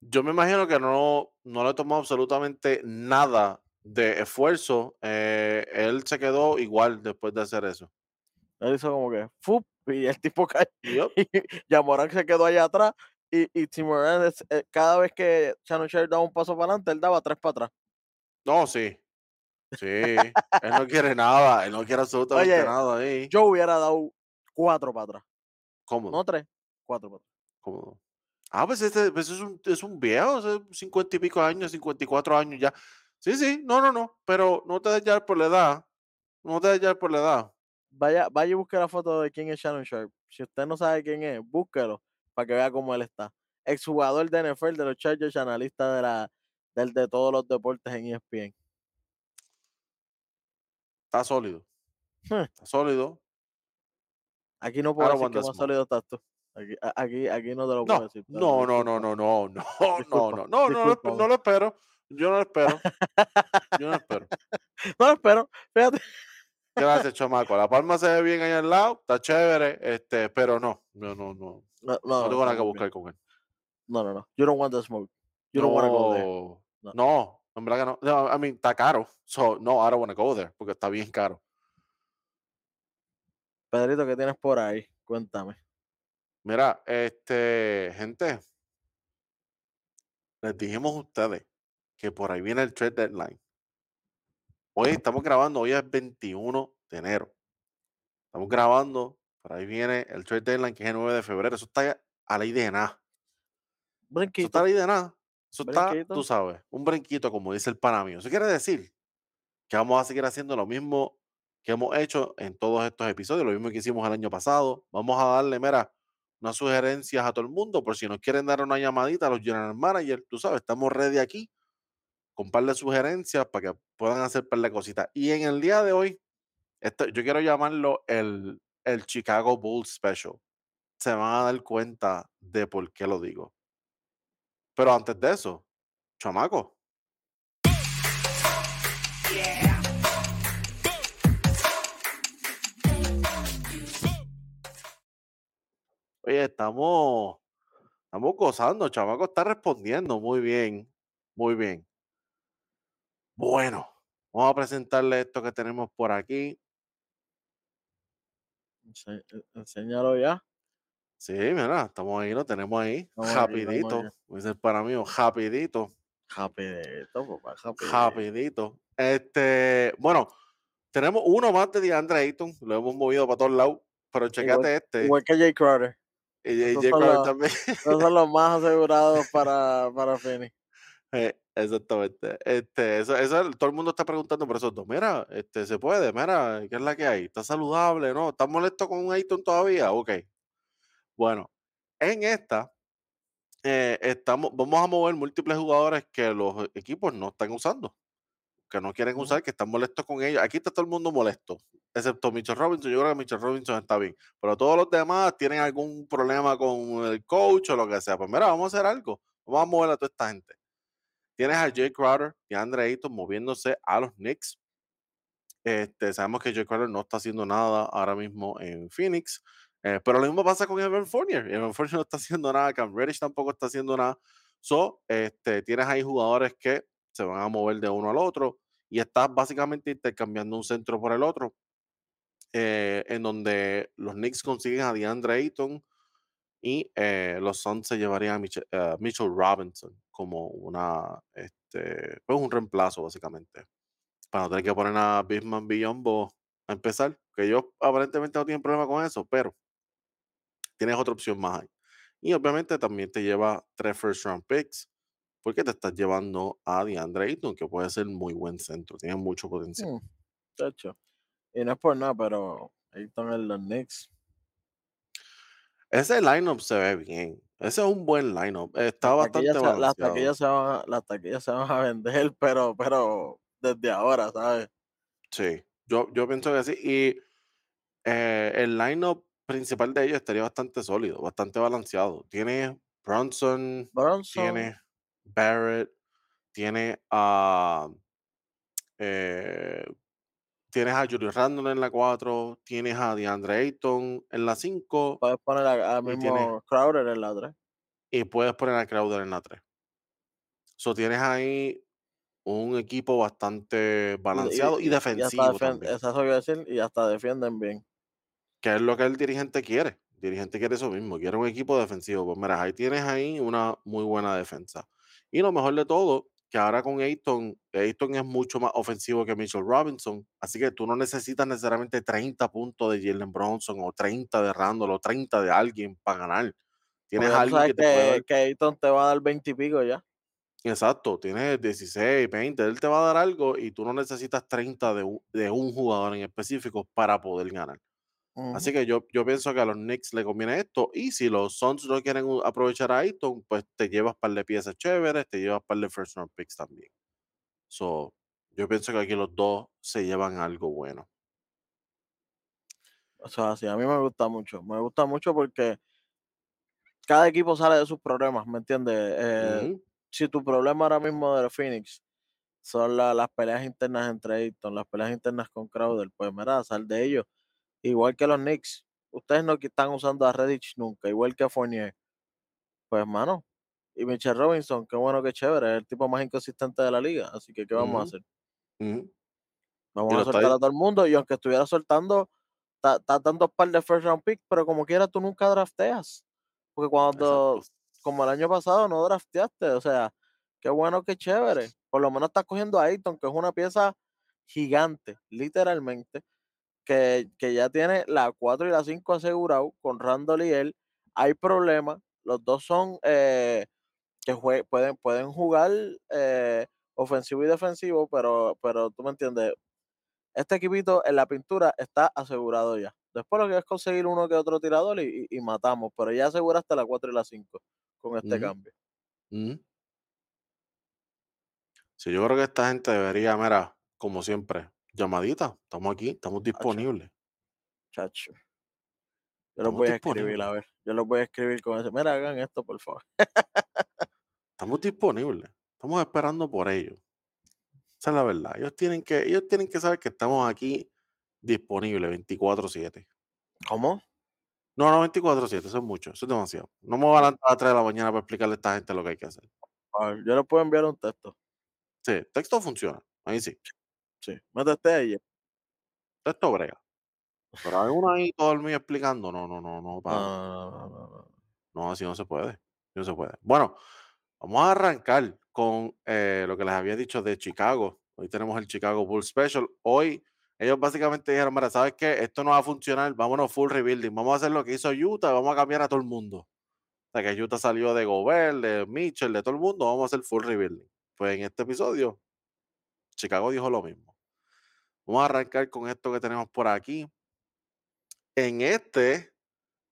Yo me imagino que no, no le tomó absolutamente nada de esfuerzo, eh, él se quedó igual después de hacer eso. Él hizo como que ¡fup! y el tipo cayó. Yup. Y Yamorán se quedó allá atrás. Y, y Tim Moran, eh, cada vez que Shannon Sharp daba un paso para adelante, él daba tres para atrás. No, sí. Sí. él no quiere nada. Él no quiere absolutamente Oye, nada ahí. Yo hubiera dado cuatro para atrás. Cómodo. No tres, cuatro para atrás. cómodo. Ah, pues este pues es un, es un viejo, cincuenta y pico años, 54 años ya. Sí, sí, no, no, no. Pero no te dejes por la edad. No te dejes por la edad. Vaya, vaya y busque la foto de quién es Shannon Sharp. Si usted no sabe quién es, búsquelo para que vea cómo él está. Exjugador de NFL de los Chargers, analista de la, del de todos los deportes en ESPN. Está sólido. Está sólido. Aquí no puedo decir que más sólido estás tú. Aquí, aquí, aquí no te lo puedo No, decir. no, no, no, no, no, no, no, no, no, no, no, lo- discúlpame. no lo espero. Yo no lo espero. Yo no lo espero. No lo espero, fíjate. Gracias, chamaco. La palma se ve bien ahí al lado, está chévere, este, pero no, no, no, no. No, no, No no, tengo nada que buscar con él. No, no, no. You don't want the smoke. You don't want to go there. No, No. no, en verdad que no. No, I mean, está caro. So, no, I don't want to go there, porque está bien caro. Pedrito, ¿qué tienes por ahí? Cuéntame. Mira, este, gente, les dijimos a ustedes que por ahí viene el trade deadline. Hoy estamos grabando, hoy es 21 de enero. Estamos grabando, por ahí viene el trade deadline que es el 9 de febrero. Eso está a ley de nada. Eso está a ley de nada. Eso está, tú sabes, un brinquito, como dice el pana mío. Eso quiere decir que vamos a seguir haciendo lo mismo que hemos hecho en todos estos episodios, lo mismo que hicimos el año pasado. Vamos a darle, mira, unas sugerencias a todo el mundo por si nos quieren dar una llamadita a los general managers. Tú sabes, estamos ready aquí con un par de sugerencias para que puedan hacer un par de cositas. Y en el día de hoy, esto, yo quiero llamarlo el, el Chicago Bulls Special. Se van a dar cuenta de por qué lo digo. Pero antes de eso, chamaco, Oye, estamos, estamos gozando, chamaco está respondiendo muy bien, muy bien. Bueno, vamos a presentarle esto que tenemos por aquí. Eh, Enséñalo ya. Sí, mira, estamos ahí, lo tenemos ahí, Estamos rapidito, aquí. dice para mí, rapidito, Rapidito, papá, rapidito. rapidito. Este, bueno, tenemos uno más de DeAndre Ayton, lo hemos movido para todos lados, pero checate este, Igual que Jay Crowder. y J- esos J. son Crowder también. Esos son los más asegurados para, para Phoenix. Eh, exactamente. Este, eso, eso, todo el mundo está preguntando por dos. Mira, este, se puede, mira, ¿qué es la que hay? ¿Está saludable? ¿No? ¿Estás molesto con un Ayton todavía? Ok. Bueno, en esta, eh, estamos, vamos a mover múltiples jugadores que los equipos no están usando, que no quieren usar, que están molestos con ellos. Aquí está todo el mundo molesto, excepto Mitchell Robinson. Yo creo que Mitchell Robinson está bien, pero todos los demás tienen algún problema con el coach o lo que sea. Pues mira, vamos a hacer algo. Vamos a mover a toda esta gente. Tienes a Jay Crowder y a Andre Ayton moviéndose a los Knicks. Este, sabemos que Jay Crowder no está haciendo nada ahora mismo en Phoenix. eh, pero lo mismo pasa con Evan Fournier. Evan Fournier no está haciendo nada. Cam Reddish tampoco está haciendo nada. So, este, tienes ahí jugadores que se van a mover de uno al otro y estás básicamente intercambiando un centro por el otro. eh, en donde los Knicks consiguen a DeAndre Ayton y eh, los Suns se llevarían a Mitchell, eh, Mitchell Robinson como una, este, pues un reemplazo básicamente. Para no tener que poner a Bisman Biyombo a empezar, que ellos aparentemente no tienen problema con eso, pero tienes otra opción más ahí. Y obviamente también te lleva tres first round picks, porque te estás llevando a DeAndre Ayton, que puede ser muy buen centro, tiene mucho potencial. Mm. Y no es por nada, pero Ayton en los Knicks. Ese lineup se ve bien. Ese es un buen lineup. Está Las taquillas, bastante se, las, taquillas se van a, las taquillas se van a vender, pero, pero desde ahora, ¿sabes? Sí, yo, yo pienso que sí. Y eh, el lineup principal de ellos estaría bastante sólido, bastante balanceado. Tiene Bronson, Bronson, tiene Barrett, tiene a. eh, tienes a Julius Randle en la 4, tienes a DeAndre Ayton en la 5 puedes poner a, mismo Crowder en la 3. y puedes poner a Crowder en la 3. So tienes ahí un equipo bastante balanceado y, y- y defensivo defienden, también, eso es lo que iba a decir, y hasta defienden bien. que es lo que el dirigente quiere. El dirigente quiere eso mismo, quiere un equipo defensivo. Pues mira, ahí tienes ahí una muy buena defensa. Y lo mejor de todo, que ahora con Ayton, Ayton es mucho más ofensivo que Mitchell Robinson, así que tú no necesitas necesariamente 30 puntos de Jalen Bronson o 30 de Randall o 30 de alguien para ganar. Tienes Porque alguien que te puede dar que, que Ayton te va a dar 20 y pico ya. Exacto, tienes 16, 20, él te va a dar algo y tú no necesitas 30 de, de un jugador en específico para poder ganar. Así que yo, yo pienso que a los Knicks le conviene esto y si los Suns no quieren aprovechar a Ayton, pues te llevas par de piezas chéveres, te llevas par de first round picks también. So, yo pienso que aquí los dos se llevan algo bueno. O sea, sí, a mí me gusta mucho. Me gusta mucho porque cada equipo sale de sus problemas, ¿me entiendes? Eh, si tu problema ahora mismo de los Phoenix son la- las peleas internas entre Ayton, las peleas internas con Crowder, pues mira, sal de ellos. Igual que los Knicks, ustedes no están usando a Redditch nunca, igual que a Fournier. Pues mano, y Mitchell Robinson, qué bueno, qué chévere, es el tipo más inconsistente de la liga, así que ¿qué vamos a hacer? Vamos a está soltar a todo el mundo y aunque estuviera soltando, estás dando par de first round pick, pero como quiera tú nunca drafteas. Porque cuando, Exacto. como el año pasado, no drafteaste, o sea, qué bueno, qué chévere. Por lo menos estás cogiendo a Ayton, que es una pieza gigante, literalmente, que, que ya tiene la 4 y la 5 asegurado con Randall y él. Hay problemas, los dos son eh, que jue- pueden, pueden jugar eh, ofensivo y defensivo, pero, pero tú me entiendes, este equipito en la pintura está asegurado ya. Después lo que es conseguir uno que otro tirador y, y- y matamos, pero ya aseguraste la 4 y la 5 con este cambio. Sí, yo creo que esta gente debería, mira, como siempre, llamadita, estamos aquí, estamos disponibles, chacho. Yo los voy a escribir, a ver. Yo los voy a escribir con ese. Mira, hagan esto, por favor. Estamos disponibles. Estamos esperando por ellos. Esa es la verdad. Ellos tienen que, ellos tienen que saber que estamos aquí disponibles 24/7. ¿Cómo? No, no 24/7, eso es mucho, eso es demasiado. No me voy a levantar a las 3 de la mañana para explicarle a esta gente lo que hay que hacer. A ver, yo les puedo enviar un texto. Sí, texto funciona, ahí sí, Sí. Métete ahí. texto brega. Pero hay uno ahí todo el mío explicando, no, no, no, no, No, no, no, no, no. no, así no se puede, no se puede. Bueno, vamos a arrancar con eh, lo que les había dicho de Chicago. Hoy tenemos el Chicago Bulls Special. Hoy ellos básicamente dijeron, mira, ¿sabes qué? Esto no va a funcionar, vámonos full rebuilding, vamos a hacer lo que hizo Utah, vamos a cambiar a todo el mundo. O sea, que Utah salió de Gobert, de Mitchell, de todo el mundo, vamos a hacer full rebuilding. Pues en este episodio, Chicago dijo lo mismo. Vamos a arrancar con esto que tenemos por aquí. En este,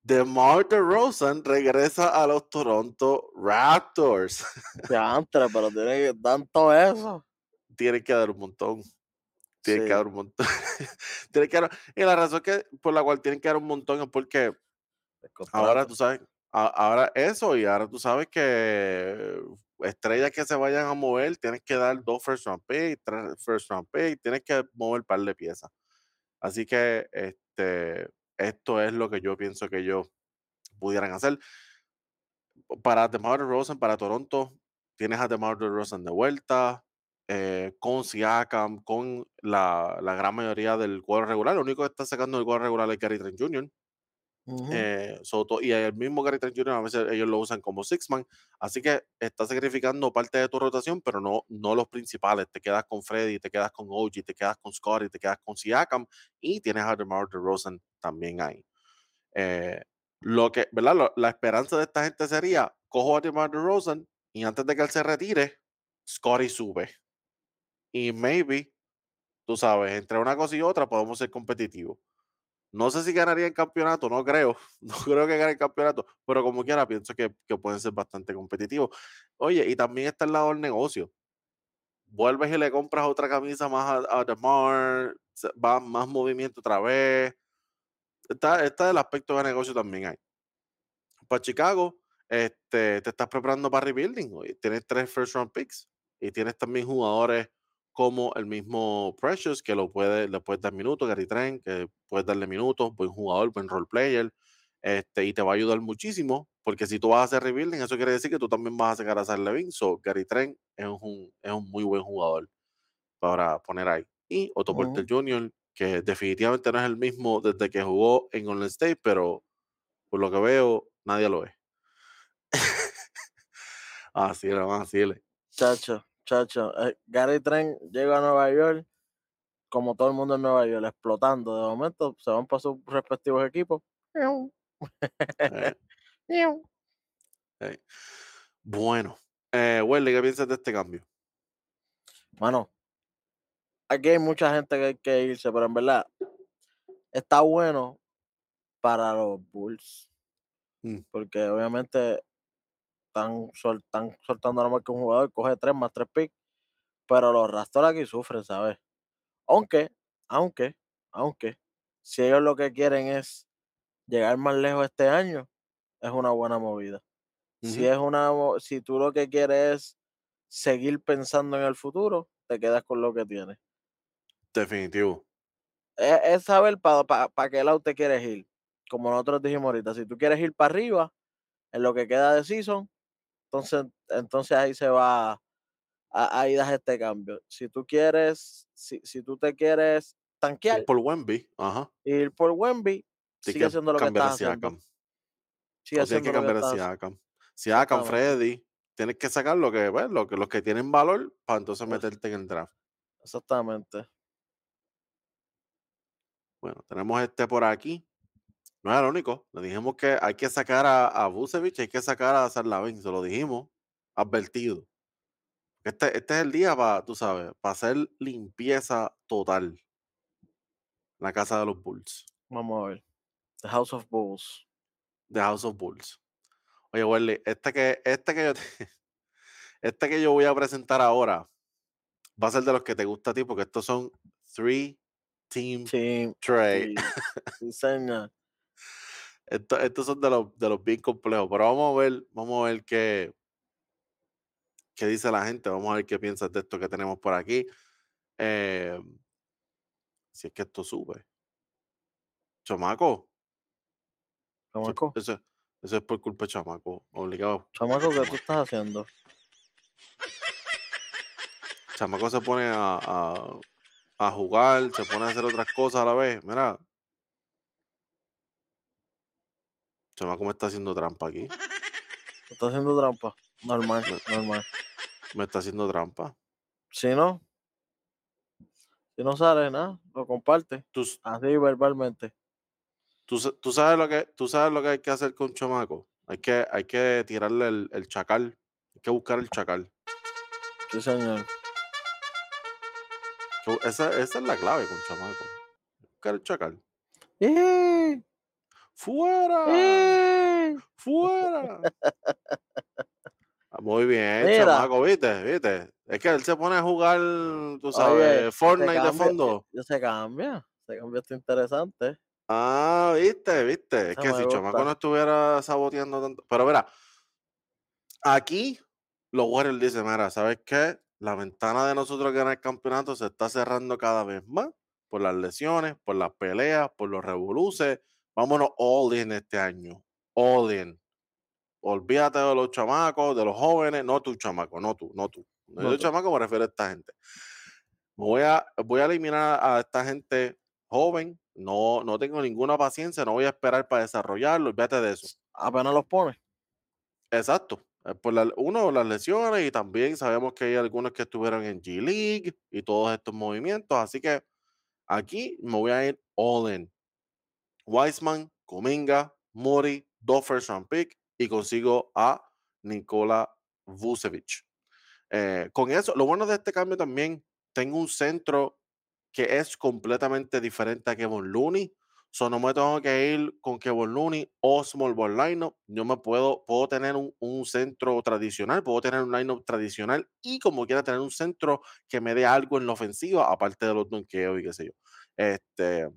DeMar DeRozan regresa a los Toronto Raptors. Antes, pero tiene que tanto eso. Tienen que dar un montón. Tienen que dar un montón. tienen que dar, y la razón que, por la cual tienen que dar un montón es porque ahora tú sabes, a- ahora eso y ahora tú sabes que estrellas que se vayan a mover, tienes que dar dos first round pick, tres first round pick, tienes que mover un par de piezas. Así que este, esto es lo que yo pienso que ellos pudieran hacer. Para DeMar DeRozan, para Toronto, tienes a DeMar DeRozan de vuelta, eh, con Siakam, con la, la gran mayoría del cuadro regular. Lo único que está sacando del cuadro regular es Gary Trent Jr. Ujú. eh, Soto, y el mismo Gary Trent Jr. a veces ellos lo usan como six man, así que está sacrificando parte de tu rotación, pero no, no los principales. Te quedas con Freddy, te quedas con OG, te quedas con Scotty, te quedas con Siakam y tienes a DeMar DeRozan también ahí. Eh, lo que, ¿verdad? La esperanza de esta gente sería, cojo a DeMar DeRozan y antes de que él se retire, Scotty sube. Y maybe, tú sabes, entre una cosa y otra podemos ser competitivos. No sé si ganaría el campeonato, no creo. No creo que gane el campeonato, pero como quiera, pienso que, pueden ser bastante competitivos. Oye, y también está el lado del negocio. Vuelves y le compras otra camisa más a, a DeMar, se- va más movimiento otra vez. Está, está el aspecto de negocio también ahí. Para Chicago, este, te estás preparando para rebuilding. Tienes tres first round picks y tienes también jugadores como el mismo Precious, que lo puede, le puedes dar minutos, Gary Trent, que puedes darle minutos, buen jugador, buen role player. Este, y te va a ayudar muchísimo, porque si tú vas a hacer rebuilding, eso quiere decir que tú también vas a sacar a Zach Levine. So, Gary Trent es un, es un muy buen jugador para poner ahí. Y Otto Ujú. Porter Jr., que definitivamente no es el mismo desde que jugó en Golden State, pero por lo que veo, nadie lo es. así era, vamos a decirle. Chacho, chacho. eh, Gary Trent llega a Nueva York, como todo el mundo en Nueva York, explotando. De momento se van para sus respectivos equipos. Eh. Bueno, eh, Welly, ¿qué piensas de este cambio? Mano, aquí hay mucha gente que hay que irse, pero en verdad está bueno para los Bulls. Mm. Porque obviamente están, sol- están soltando nada más que un jugador, coge tres más tres picks. Pero los Raptors aquí sufren, ¿sabes? Aunque, aunque, aunque, si ellos lo que quieren es llegar más lejos este año, es una buena movida. Si es una, si tú lo que quieres es seguir pensando en el futuro, te quedas con lo que tienes. Definitivo. Es, es saber para qué lado te quieres ir. Como nosotros dijimos ahorita, si tú quieres ir para arriba, en lo que queda de season, entonces, entonces ahí se va, a- ahí das este cambio. Si tú quieres, si, si tú te quieres tanquear, Ir por Wemby, ajá. ir por Wemby, sigue haciendo lo que estás haciendo. Sigue O tienes que cambiar a Siakam. Siakam. Freddy, tienes que sacar lo que, pues, lo que, los que tienen valor para entonces Es- meterte en el draft. Exactamente. Bueno, tenemos este por aquí. No es el único. Le dijimos que hay que sacar a, a Vucevic, hay que sacar a Sarlavin. Se lo dijimos. Advertido. Este, este es el día para, tú sabes, para hacer limpieza total. en La casa de los Bulls. Vamos a ver. The House of Bulls. The House of Bulls. Oye, Welly, este que, este que yo te- este que yo voy a presentar ahora va a ser de los que te gusta a ti, porque estos son three team Team. trade. Sí, sí, señor. Esto- estos son de los, de los bien complejos. Pero vamos a ver, vamos a ver qué, qué dice la gente. Vamos a ver qué piensas de esto que tenemos por aquí. Eh, si es que esto sube. Chamaco. Eso, Chamaco, eso- eso es por culpa de Chamaco. Obligado. chamaco, ¿qué tú estás haciendo? Chamaco se pone a, a, a jugar, se pone a hacer otras cosas a la vez. Mira. Chamaco me está haciendo trampa aquí. ¿Estás haciendo trampa? Normal, Me- normal. Me está haciendo trampa. Si no, si no sale nada, lo comparte. ¿Tú, s- Así verbalmente. tú, tú sabes lo que, tú sabes lo que hay que hacer con Chamaco. Hay que, hay que tirarle el, el chacal. Hay que buscar el chacal. Sí, señor. Esa, esa es la clave con Chamaco. Buscar el chacal. ¡Eh! ¡Fuera! ¡Eh! ¡Fuera! Ah, Muy bien, Mira. chamaco, ¿viste? ¿viste? Es que él se pone a jugar, tú sabes, se Fortnite de fondo. eh, se cambia. Se cambia esto interesante. Ah, ¿viste? ¿Viste? Es Eso que si Chamaco gusta. no estuviera saboteando tanto. Pero mira, aquí los Warriors dicen, mira, ¿sabes qué? La ventana de nosotros ganar el campeonato se está cerrando cada vez más por las lesiones, por las peleas, por los revoluces. Vámonos all in este año. All in. Olvídate de los chamacos, de los jóvenes, no tú, chamaco, no tú, no tú. No, No yo, tú. chamaco, me refiero a esta gente. Voy a, voy a eliminar a esta gente joven. No, no tengo ninguna paciencia, no voy a esperar para desarrollarlo. Olvídate de eso. Apenas los pone. Exacto. Por la- uno, las lesiones y también sabemos que hay algunos que estuvieron en G League y todos estos movimientos. Así que aquí me voy a ir all in. Wiseman, Kuminga, Mori, dos first round pick y consigo a Nikola Vucevic. Eh, con eso, lo bueno de este cambio también, tengo un centro que es completamente diferente a Kevin Looney. So, no me tengo que ir con Kevin Looney o Small Ball Lineup. Yo me puedo, puedo tener un, un centro tradicional, puedo tener un lineup tradicional y como quiera tener un centro que me dé algo en la ofensiva, aparte de los donkeos y qué sé yo. Este,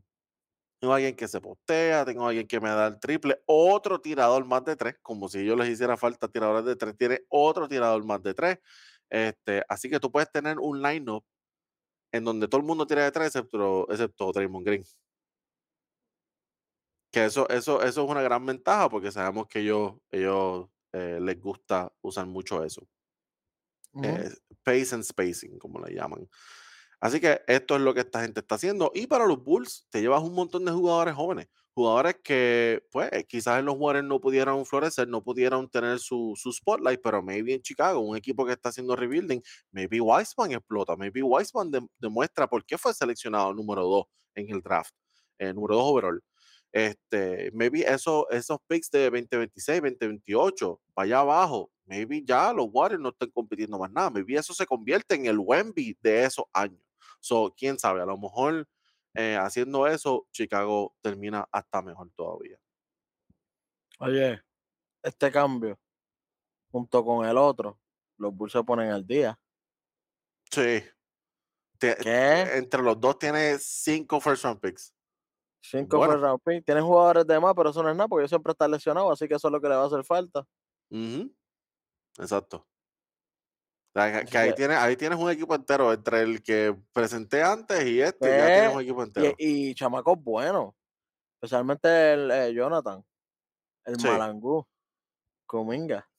tengo alguien que se postea, tengo alguien que me da el triple, otro tirador más de tres, como si yo les hiciera falta tiradores de tres, tiene otro tirador más de tres. Este, así que tú puedes tener un lineup en donde todo el mundo tira de tres, excepto, excepto Draymond Green. Que eso, eso, eso es una gran ventaja porque sabemos que ellos, ellos eh, les gusta usar mucho eso. Ujú. eh, pace and spacing, como le llaman. Así que esto es lo que esta gente está haciendo. Y para los Bulls, te llevas un montón de jugadores jóvenes. Jugadores que, pues, quizás en los Warriors no pudieron florecer, no pudieron tener su, su spotlight, pero maybe en Chicago, un equipo que está haciendo rebuilding, maybe Wiseman explota, maybe Wiseman de- demuestra por qué fue seleccionado número 2 en el draft, eh, número 2 overall. Este, maybe eso, esos picks de 2026, 2028, para allá abajo, maybe ya los Warriors no están compitiendo más nada. Maybe eso se convierte en el Wemby de esos años. So, quién sabe, a lo mejor eh, haciendo eso, Chicago termina hasta mejor todavía. Oye, este cambio, junto con el otro, los Bulls se ponen al día. Sí. Te- ¿Qué? entre los dos tiene cinco first round picks. Cinco Bueno. first round pick. Tienen jugadores de más, pero eso no es nada, porque ellos siempre están lesionados, así que eso es lo que le va a hacer falta. Ujú. Exacto. Sea, que- ahí, tienes, ahí tienes un equipo entero entre el que presenté antes y este, ya tienes ¿Qué? un equipo entero. Y, y chamacos buenos, especialmente el eh, Jonathan, el Sí. Malangú, Cominga.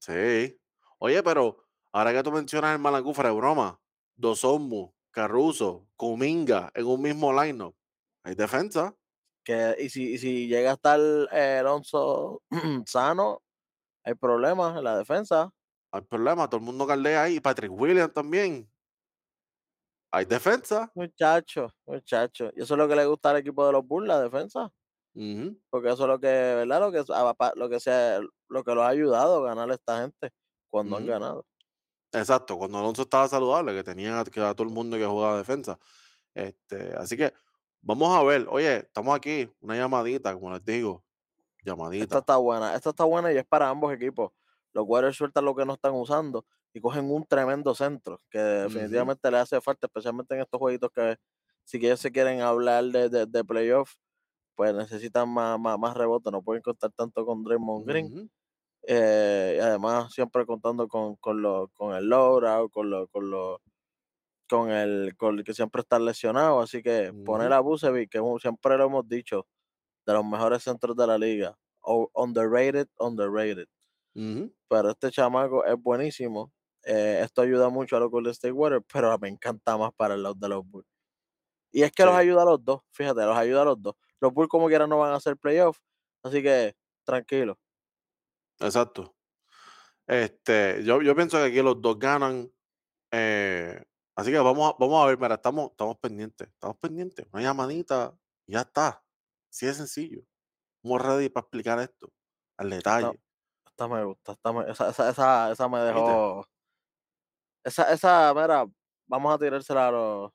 Sí. Oye, pero ahora que tú mencionas el Malangú fuera de broma, Dosombu, Caruso, Kuminga en un mismo lineup. Hay defensa. Que, y, si, y si llega a estar eh, Alonso sano, hay problemas en la defensa. Hay problema, todo el mundo caldea ahí. Patrick Williams también. Hay defensa. Muchacho, muchacho. Y eso es lo que le gusta al equipo de los Bulls, la defensa. Porque eso es lo que, ¿verdad? Lo que, a- pa- lo que, sea, lo que los ha ayudado a ganar a esta gente cuando han ganado. Exacto, cuando Alonso estaba saludable, que tenía que a todo el mundo que jugaba defensa. Este, así que vamos a ver. Oye, estamos aquí, una llamadita, como les digo. Esta Llamadita. está buena, esta está buena y es para ambos equipos. Los Warriors sueltan lo que no están usando y cogen un tremendo centro que definitivamente le hace falta, especialmente en estos jueguitos que si ellos se quieren hablar de, de, de playoff, pues necesitan más, más, más rebote, no pueden contar tanto con Draymond Green. Eh, y además siempre contando con, con, lo- con el Laura, con lo, con lo, con el, con el que siempre está lesionado. Así que poner a Bucevic, que siempre lo hemos dicho, de los mejores centros de la liga. o- underrated, Pero este chamaco es buenísimo. eh, esto ayuda mucho a los Golden State Warriors, pero me encanta más para el lado de los Bulls. Y es que los ayuda a los dos, fíjate, los ayuda a los dos. Los Bulls como quiera no van a hacer playoffs, así que tranquilo. Exacto. Este, yo, yo pienso que aquí los dos ganan. eh, así que vamos a, vamos a ver, mira, estamos, estamos pendientes, estamos pendientes. Una llamadita, y ya está. Así de sencillo. Estamos ready para explicar esto al detalle. Esta me gusta, esta me- esa, esa, esa, esa me dejó. Esa, esa, mira, vamos a tirársela a los,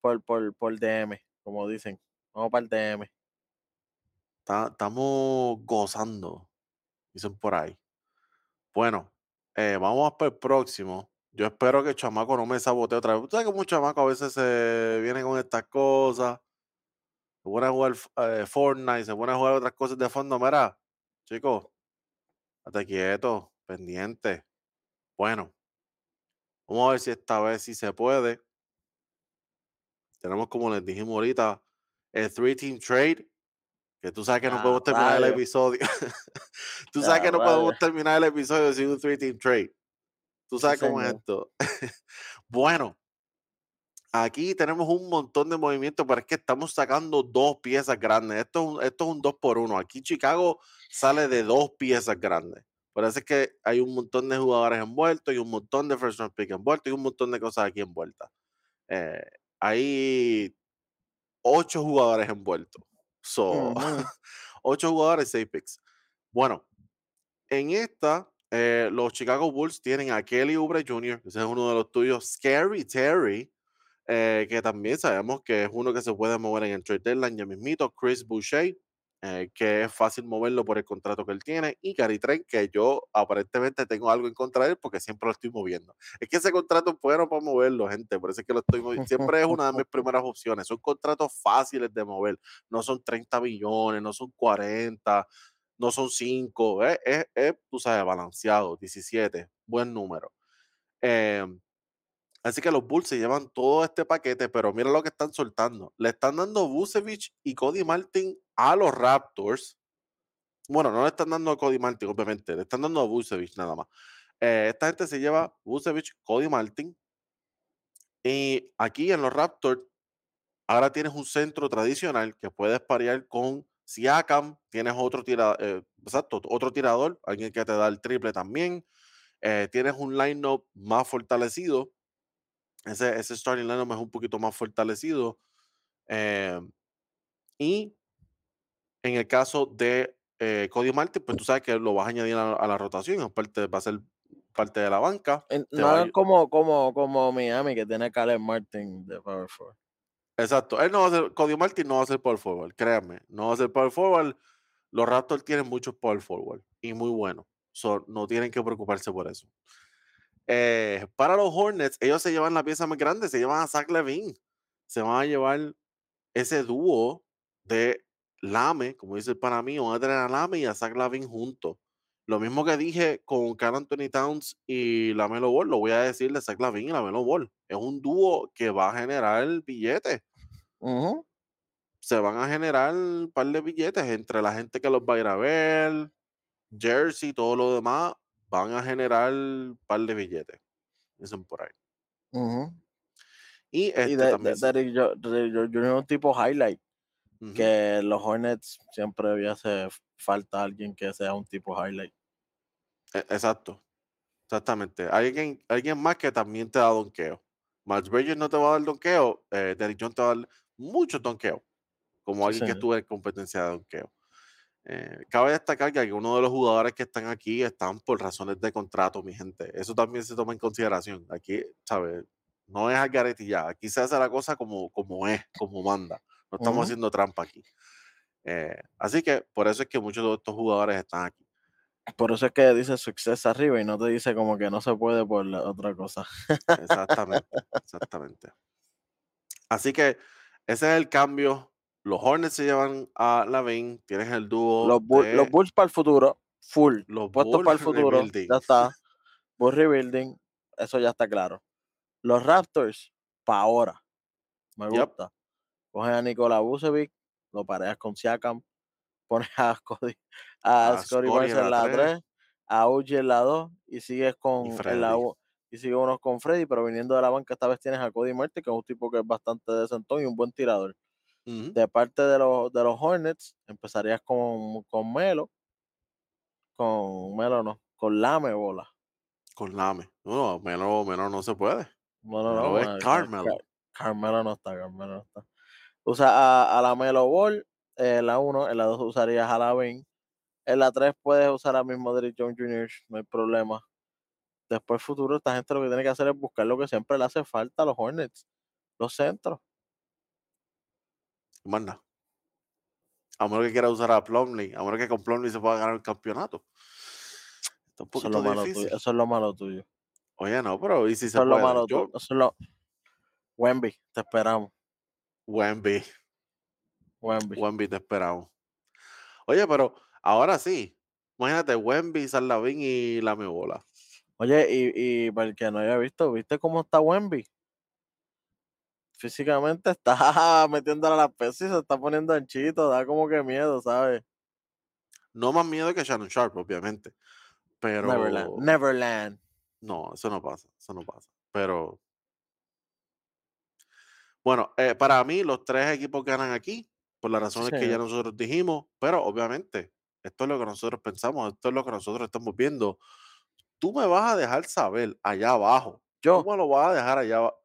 por, por, por DM, como dicen. Vamos para el DM. Ta- Estamos gozando, dicen por ahí. Bueno, eh, vamos para el próximo. Yo espero que el chamaco no me sabotee otra vez. Tú sabes que un chamaco a veces se viene con estas cosas. Se pone a jugar eh, Fortnite, se pone a jugar otras cosas de fondo. Mira, chicos, estate quieto, pendiente. Bueno, vamos a ver si esta vez sí se puede. Tenemos, como les dijimos ahorita, el Three Team Trade. Que tú sabes que no Ya, podemos terminar el episodio. tú sabes Ya, que no podemos terminar el episodio sin un Three Team Trade. Tú sabes Sí, cómo es esto. bueno, aquí tenemos un montón de movimientos, pero es que estamos sacando dos piezas grandes. Esto es un, esto es un dos por uno. Aquí Chicago sale de dos piezas grandes. Es que hay un montón de jugadores envueltos y un montón de first round pick envueltos y un montón de cosas aquí envueltas. Eh, hay ocho jugadores envueltos. So, Ujú. ocho jugadores, seis picks. Bueno, en esta, eh, los Chicago Bulls tienen a Kelly Oubre Jr., ese es uno de los tuyos, Scary Terry, eh, que también sabemos que es uno que se puede mover en el trade deadline, ya mismito, Chris Boucher, eh, que es fácil moverlo por el contrato que él tiene, y Gary Trent, que yo aparentemente tengo algo en contra de él porque siempre lo estoy moviendo. Es que ese contrato es bueno para moverlo, gente, por eso es que lo estoy moviendo. Siempre es una de mis primeras opciones. Son contratos fáciles de mover, no son 30 millones, no son 40, no son 5, es, es, es, tú sabes, balanceado, 17, buen número. Así que los Bulls se llevan todo este paquete, pero mira lo que están soltando. Le están dando Vucevic y Cody Martin a los Raptors. Bueno, no le están dando a Cody Martin, obviamente, le están dando a Vucevic nada más. Eh, esta gente se lleva Vucevic, Cody Martin. Y aquí en los Raptors, ahora tienes un centro tradicional que puedes parear con Siakam, tienes otro, tira, eh, exacto, otro tirador, alguien que te da el triple también. Eh, tienes un line-up más fortalecido. Ese, ese starting line-up es un poquito más fortalecido. Eh, y en el caso de eh, Cody Martin, pues tú sabes que lo vas a añadir a, a la rotación, aparte va a ser parte de la banca. En- a No es ayu- como, como, como Miami, que tiene Caleb Martin de Power Forward. Exacto. Él no va a ser, Cody Martin no va a ser power forward, créanme. No va a ser power forward. Los Raptors tienen muchos power forward y muy buenos. So, no tienen que preocuparse por eso. Eh, para los Hornets, ellos se llevan la pieza más grande, se llevan a Zach Levine. Se van a llevar ese dúo de Lame, como dice el pana mío, van a tener a Lame y a Zach Lavin juntos. Lo mismo que dije con Carl Anthony Towns y Lamelo Ball, lo voy a decir de Zach Lavin y Lamelo Ball. Es un dúo que va a generar billetes. Se van a generar un par de billetes entre la gente que los va a ir a ver, Jersey, todo lo demás, van a generar un par de billetes. Dicen por ahí. Y este Y de, también. de, Jr. es un tipo highlight, que los Hornets siempre había hace falta alguien que sea un tipo highlight. E- Exacto. Exactamente. Alguien, alguien más que también te da donqueo. Miles Bridges no te va a dar donqueo. Eh, Derrick Jones te va a dar mucho donqueo. Como Sí, alguien que señor. estuvo en competencia de donqueo. Eh, cabe destacar que algunos de los jugadores que están aquí están por razones de contrato, mi gente. Eso también se toma en consideración. Aquí, ¿sabes? No es al garete ya. Aquí se hace la cosa como, como es, como manda. No estamos Ujú. haciendo trampa aquí. Eh, así que por eso es que muchos de estos jugadores están aquí. Por eso es que dice success arriba y no te dice como que no se puede por la otra cosa. Exactamente, exactamente. Así que ese es el cambio. Los Hornets se llevan a Lavin, tienes el dúo Los, Bull- los de Bulls para el futuro, full. los Puestos para el Bulls futuro, rebuilding. ya está. Bulls rebuilding, eso ya está claro. Los Raptors, para ahora. Me Yep. gusta. Coges a Nikola Vucevic, lo pareas con Siakam, pones a Scotty, a, A Barnes en la la tres. 3, a Uji en la 2 y sigues con en la y unos con Freddy, pero viniendo de la banca esta vez tienes a Cody Martin, que es un tipo que es bastante decentón y un buen tirador. De parte de los, de los Hornets, empezarías con, con Melo, con Melo no, con Lame bola. Con Lame. No, menos, menos no se puede. No, no, Melo no. es Carmelo. Car- Carmelo no está, Carmelo no está. Usa a, a la Melo Ball, en la 1, en la 2 usarías a la 20. En la 3 puedes usar a mismo Derrick Jones Jr., no hay problema. Después futuro, esta gente lo que tiene que hacer es buscar lo que siempre le hace falta a los Hornets, los centros. Más nada. A menos que quiera usar a Plumlee, a menos que con Plumlee se pueda ganar el campeonato. Eso es lo malo tuyo. Eso es lo malo tuyo. Oye, no, pero ¿y si se es lo puede? malo Yo. Eso es lo... Wemby, te esperamos. Wemby. Wemby. Wemby te esperamos. Oye, pero ahora sí. Imagínate, Wemby, Sarlavín y la bola. Oye, y, y para el que no haya visto, ¿viste cómo está Wemby? Físicamente está metiéndole a las pesas y se está poniendo anchito, da como que miedo, ¿sabes? No más miedo que Shannon Sharp, obviamente. Pero. Neverland. Neverland. No, eso no pasa. Eso no pasa. Pero. Bueno, eh, para mí, los tres equipos ganan aquí, por las razones que ya nosotros dijimos. Pero obviamente, esto es lo que nosotros pensamos, esto es lo que nosotros estamos viendo. Tú me vas a dejar saber allá abajo. Yo. Tú me lo vas a dejar allá abajo.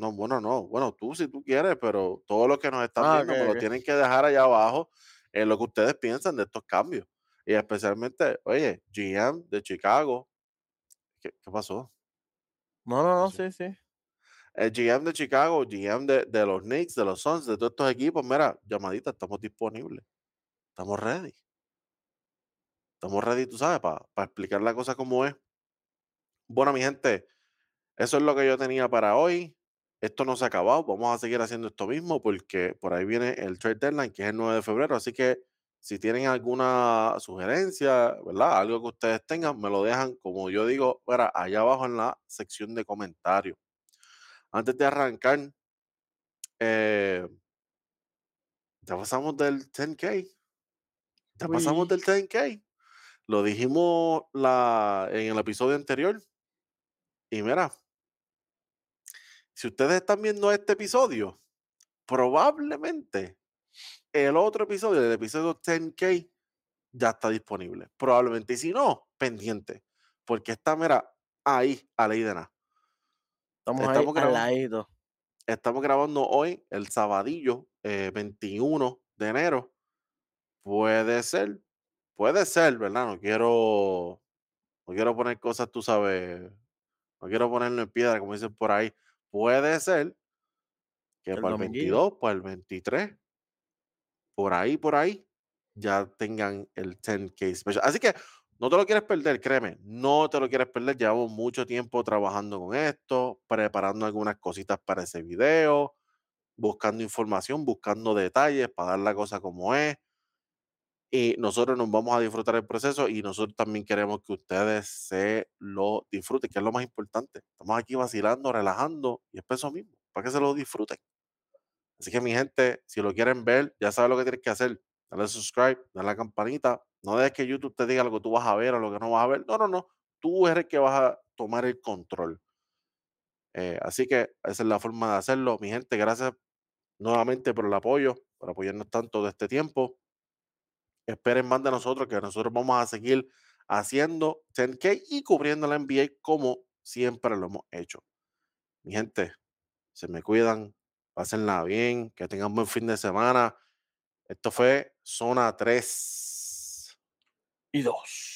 No, bueno, no. Bueno, tú si tú quieres, pero todos los que nos están Ah, viendo me lo tienen que dejar allá abajo en lo que ustedes piensan de estos cambios. Y especialmente, oye, GM de Chicago. ¿Qué, qué pasó? No, no, no, sí, sí. El GM de Chicago, GM de, de los Knicks, de los Suns, de todos estos equipos, mira, llamadita, estamos disponibles. Estamos ready. Estamos ready, tú sabes, para explicar la cosa como es. Bueno, mi gente, eso es lo que yo tenía para hoy. Esto no se ha acabado. Vamos a seguir haciendo esto mismo porque por ahí viene el trade deadline, que es el 9 de febrero. Así que si tienen alguna sugerencia, ¿verdad? Algo que ustedes tengan, me lo dejan, como yo digo, para allá abajo en la sección de comentarios. Antes de arrancar, eh, Ya pasamos del 10K. Ya pasamos del 10K. Lo dijimos la, en el episodio anterior. Y mira, si ustedes están viendo este episodio, probablemente el otro episodio, el episodio 10K, ya está disponible. Probablemente. Y si no, pendiente. Porque está, mira, ahí, a ley de nada. Estamos, Estamos ahí al grabando. Estamos grabando hoy, el sabadillo, eh, 21 de enero. Puede ser, puede ser, ¿verdad? No quiero, no quiero poner cosas, tú sabes, no quiero ponerlo en piedra, como dicen por ahí. Puede ser que El para el dominguillo. 22, para el 23, por ahí, por ahí, ya tengan el 10K special. Así que no te lo quieres perder, créeme, no te lo quieres perder. Llevamos mucho tiempo trabajando con esto, preparando algunas cositas para ese video, buscando información, buscando detalles para dar la cosa como es. Y nosotros nos vamos a disfrutar el proceso y nosotros también queremos que ustedes se lo disfruten, que es lo más importante. Estamos aquí vacilando, relajando y es eso mismo, para que se lo disfruten. Así que mi gente, si lo quieren ver, ya sabes lo que tienes que hacer. Dale subscribe, dale la campanita. No dejes que YouTube te diga lo que tú vas a ver o lo que no vas a ver. No, no, no. Tú eres el que vas a tomar el control. Eh, así que esa es la forma de hacerlo. Mi gente, gracias nuevamente por el apoyo, por apoyarnos tanto de este tiempo. Esperen más de nosotros, que nosotros vamos a seguir haciendo 10K y cubriendo la NBA como siempre lo hemos hecho. Mi gente, se me cuidan, pásenla bien, que tengan buen fin de semana. Esto fue Zona 3. Y dos.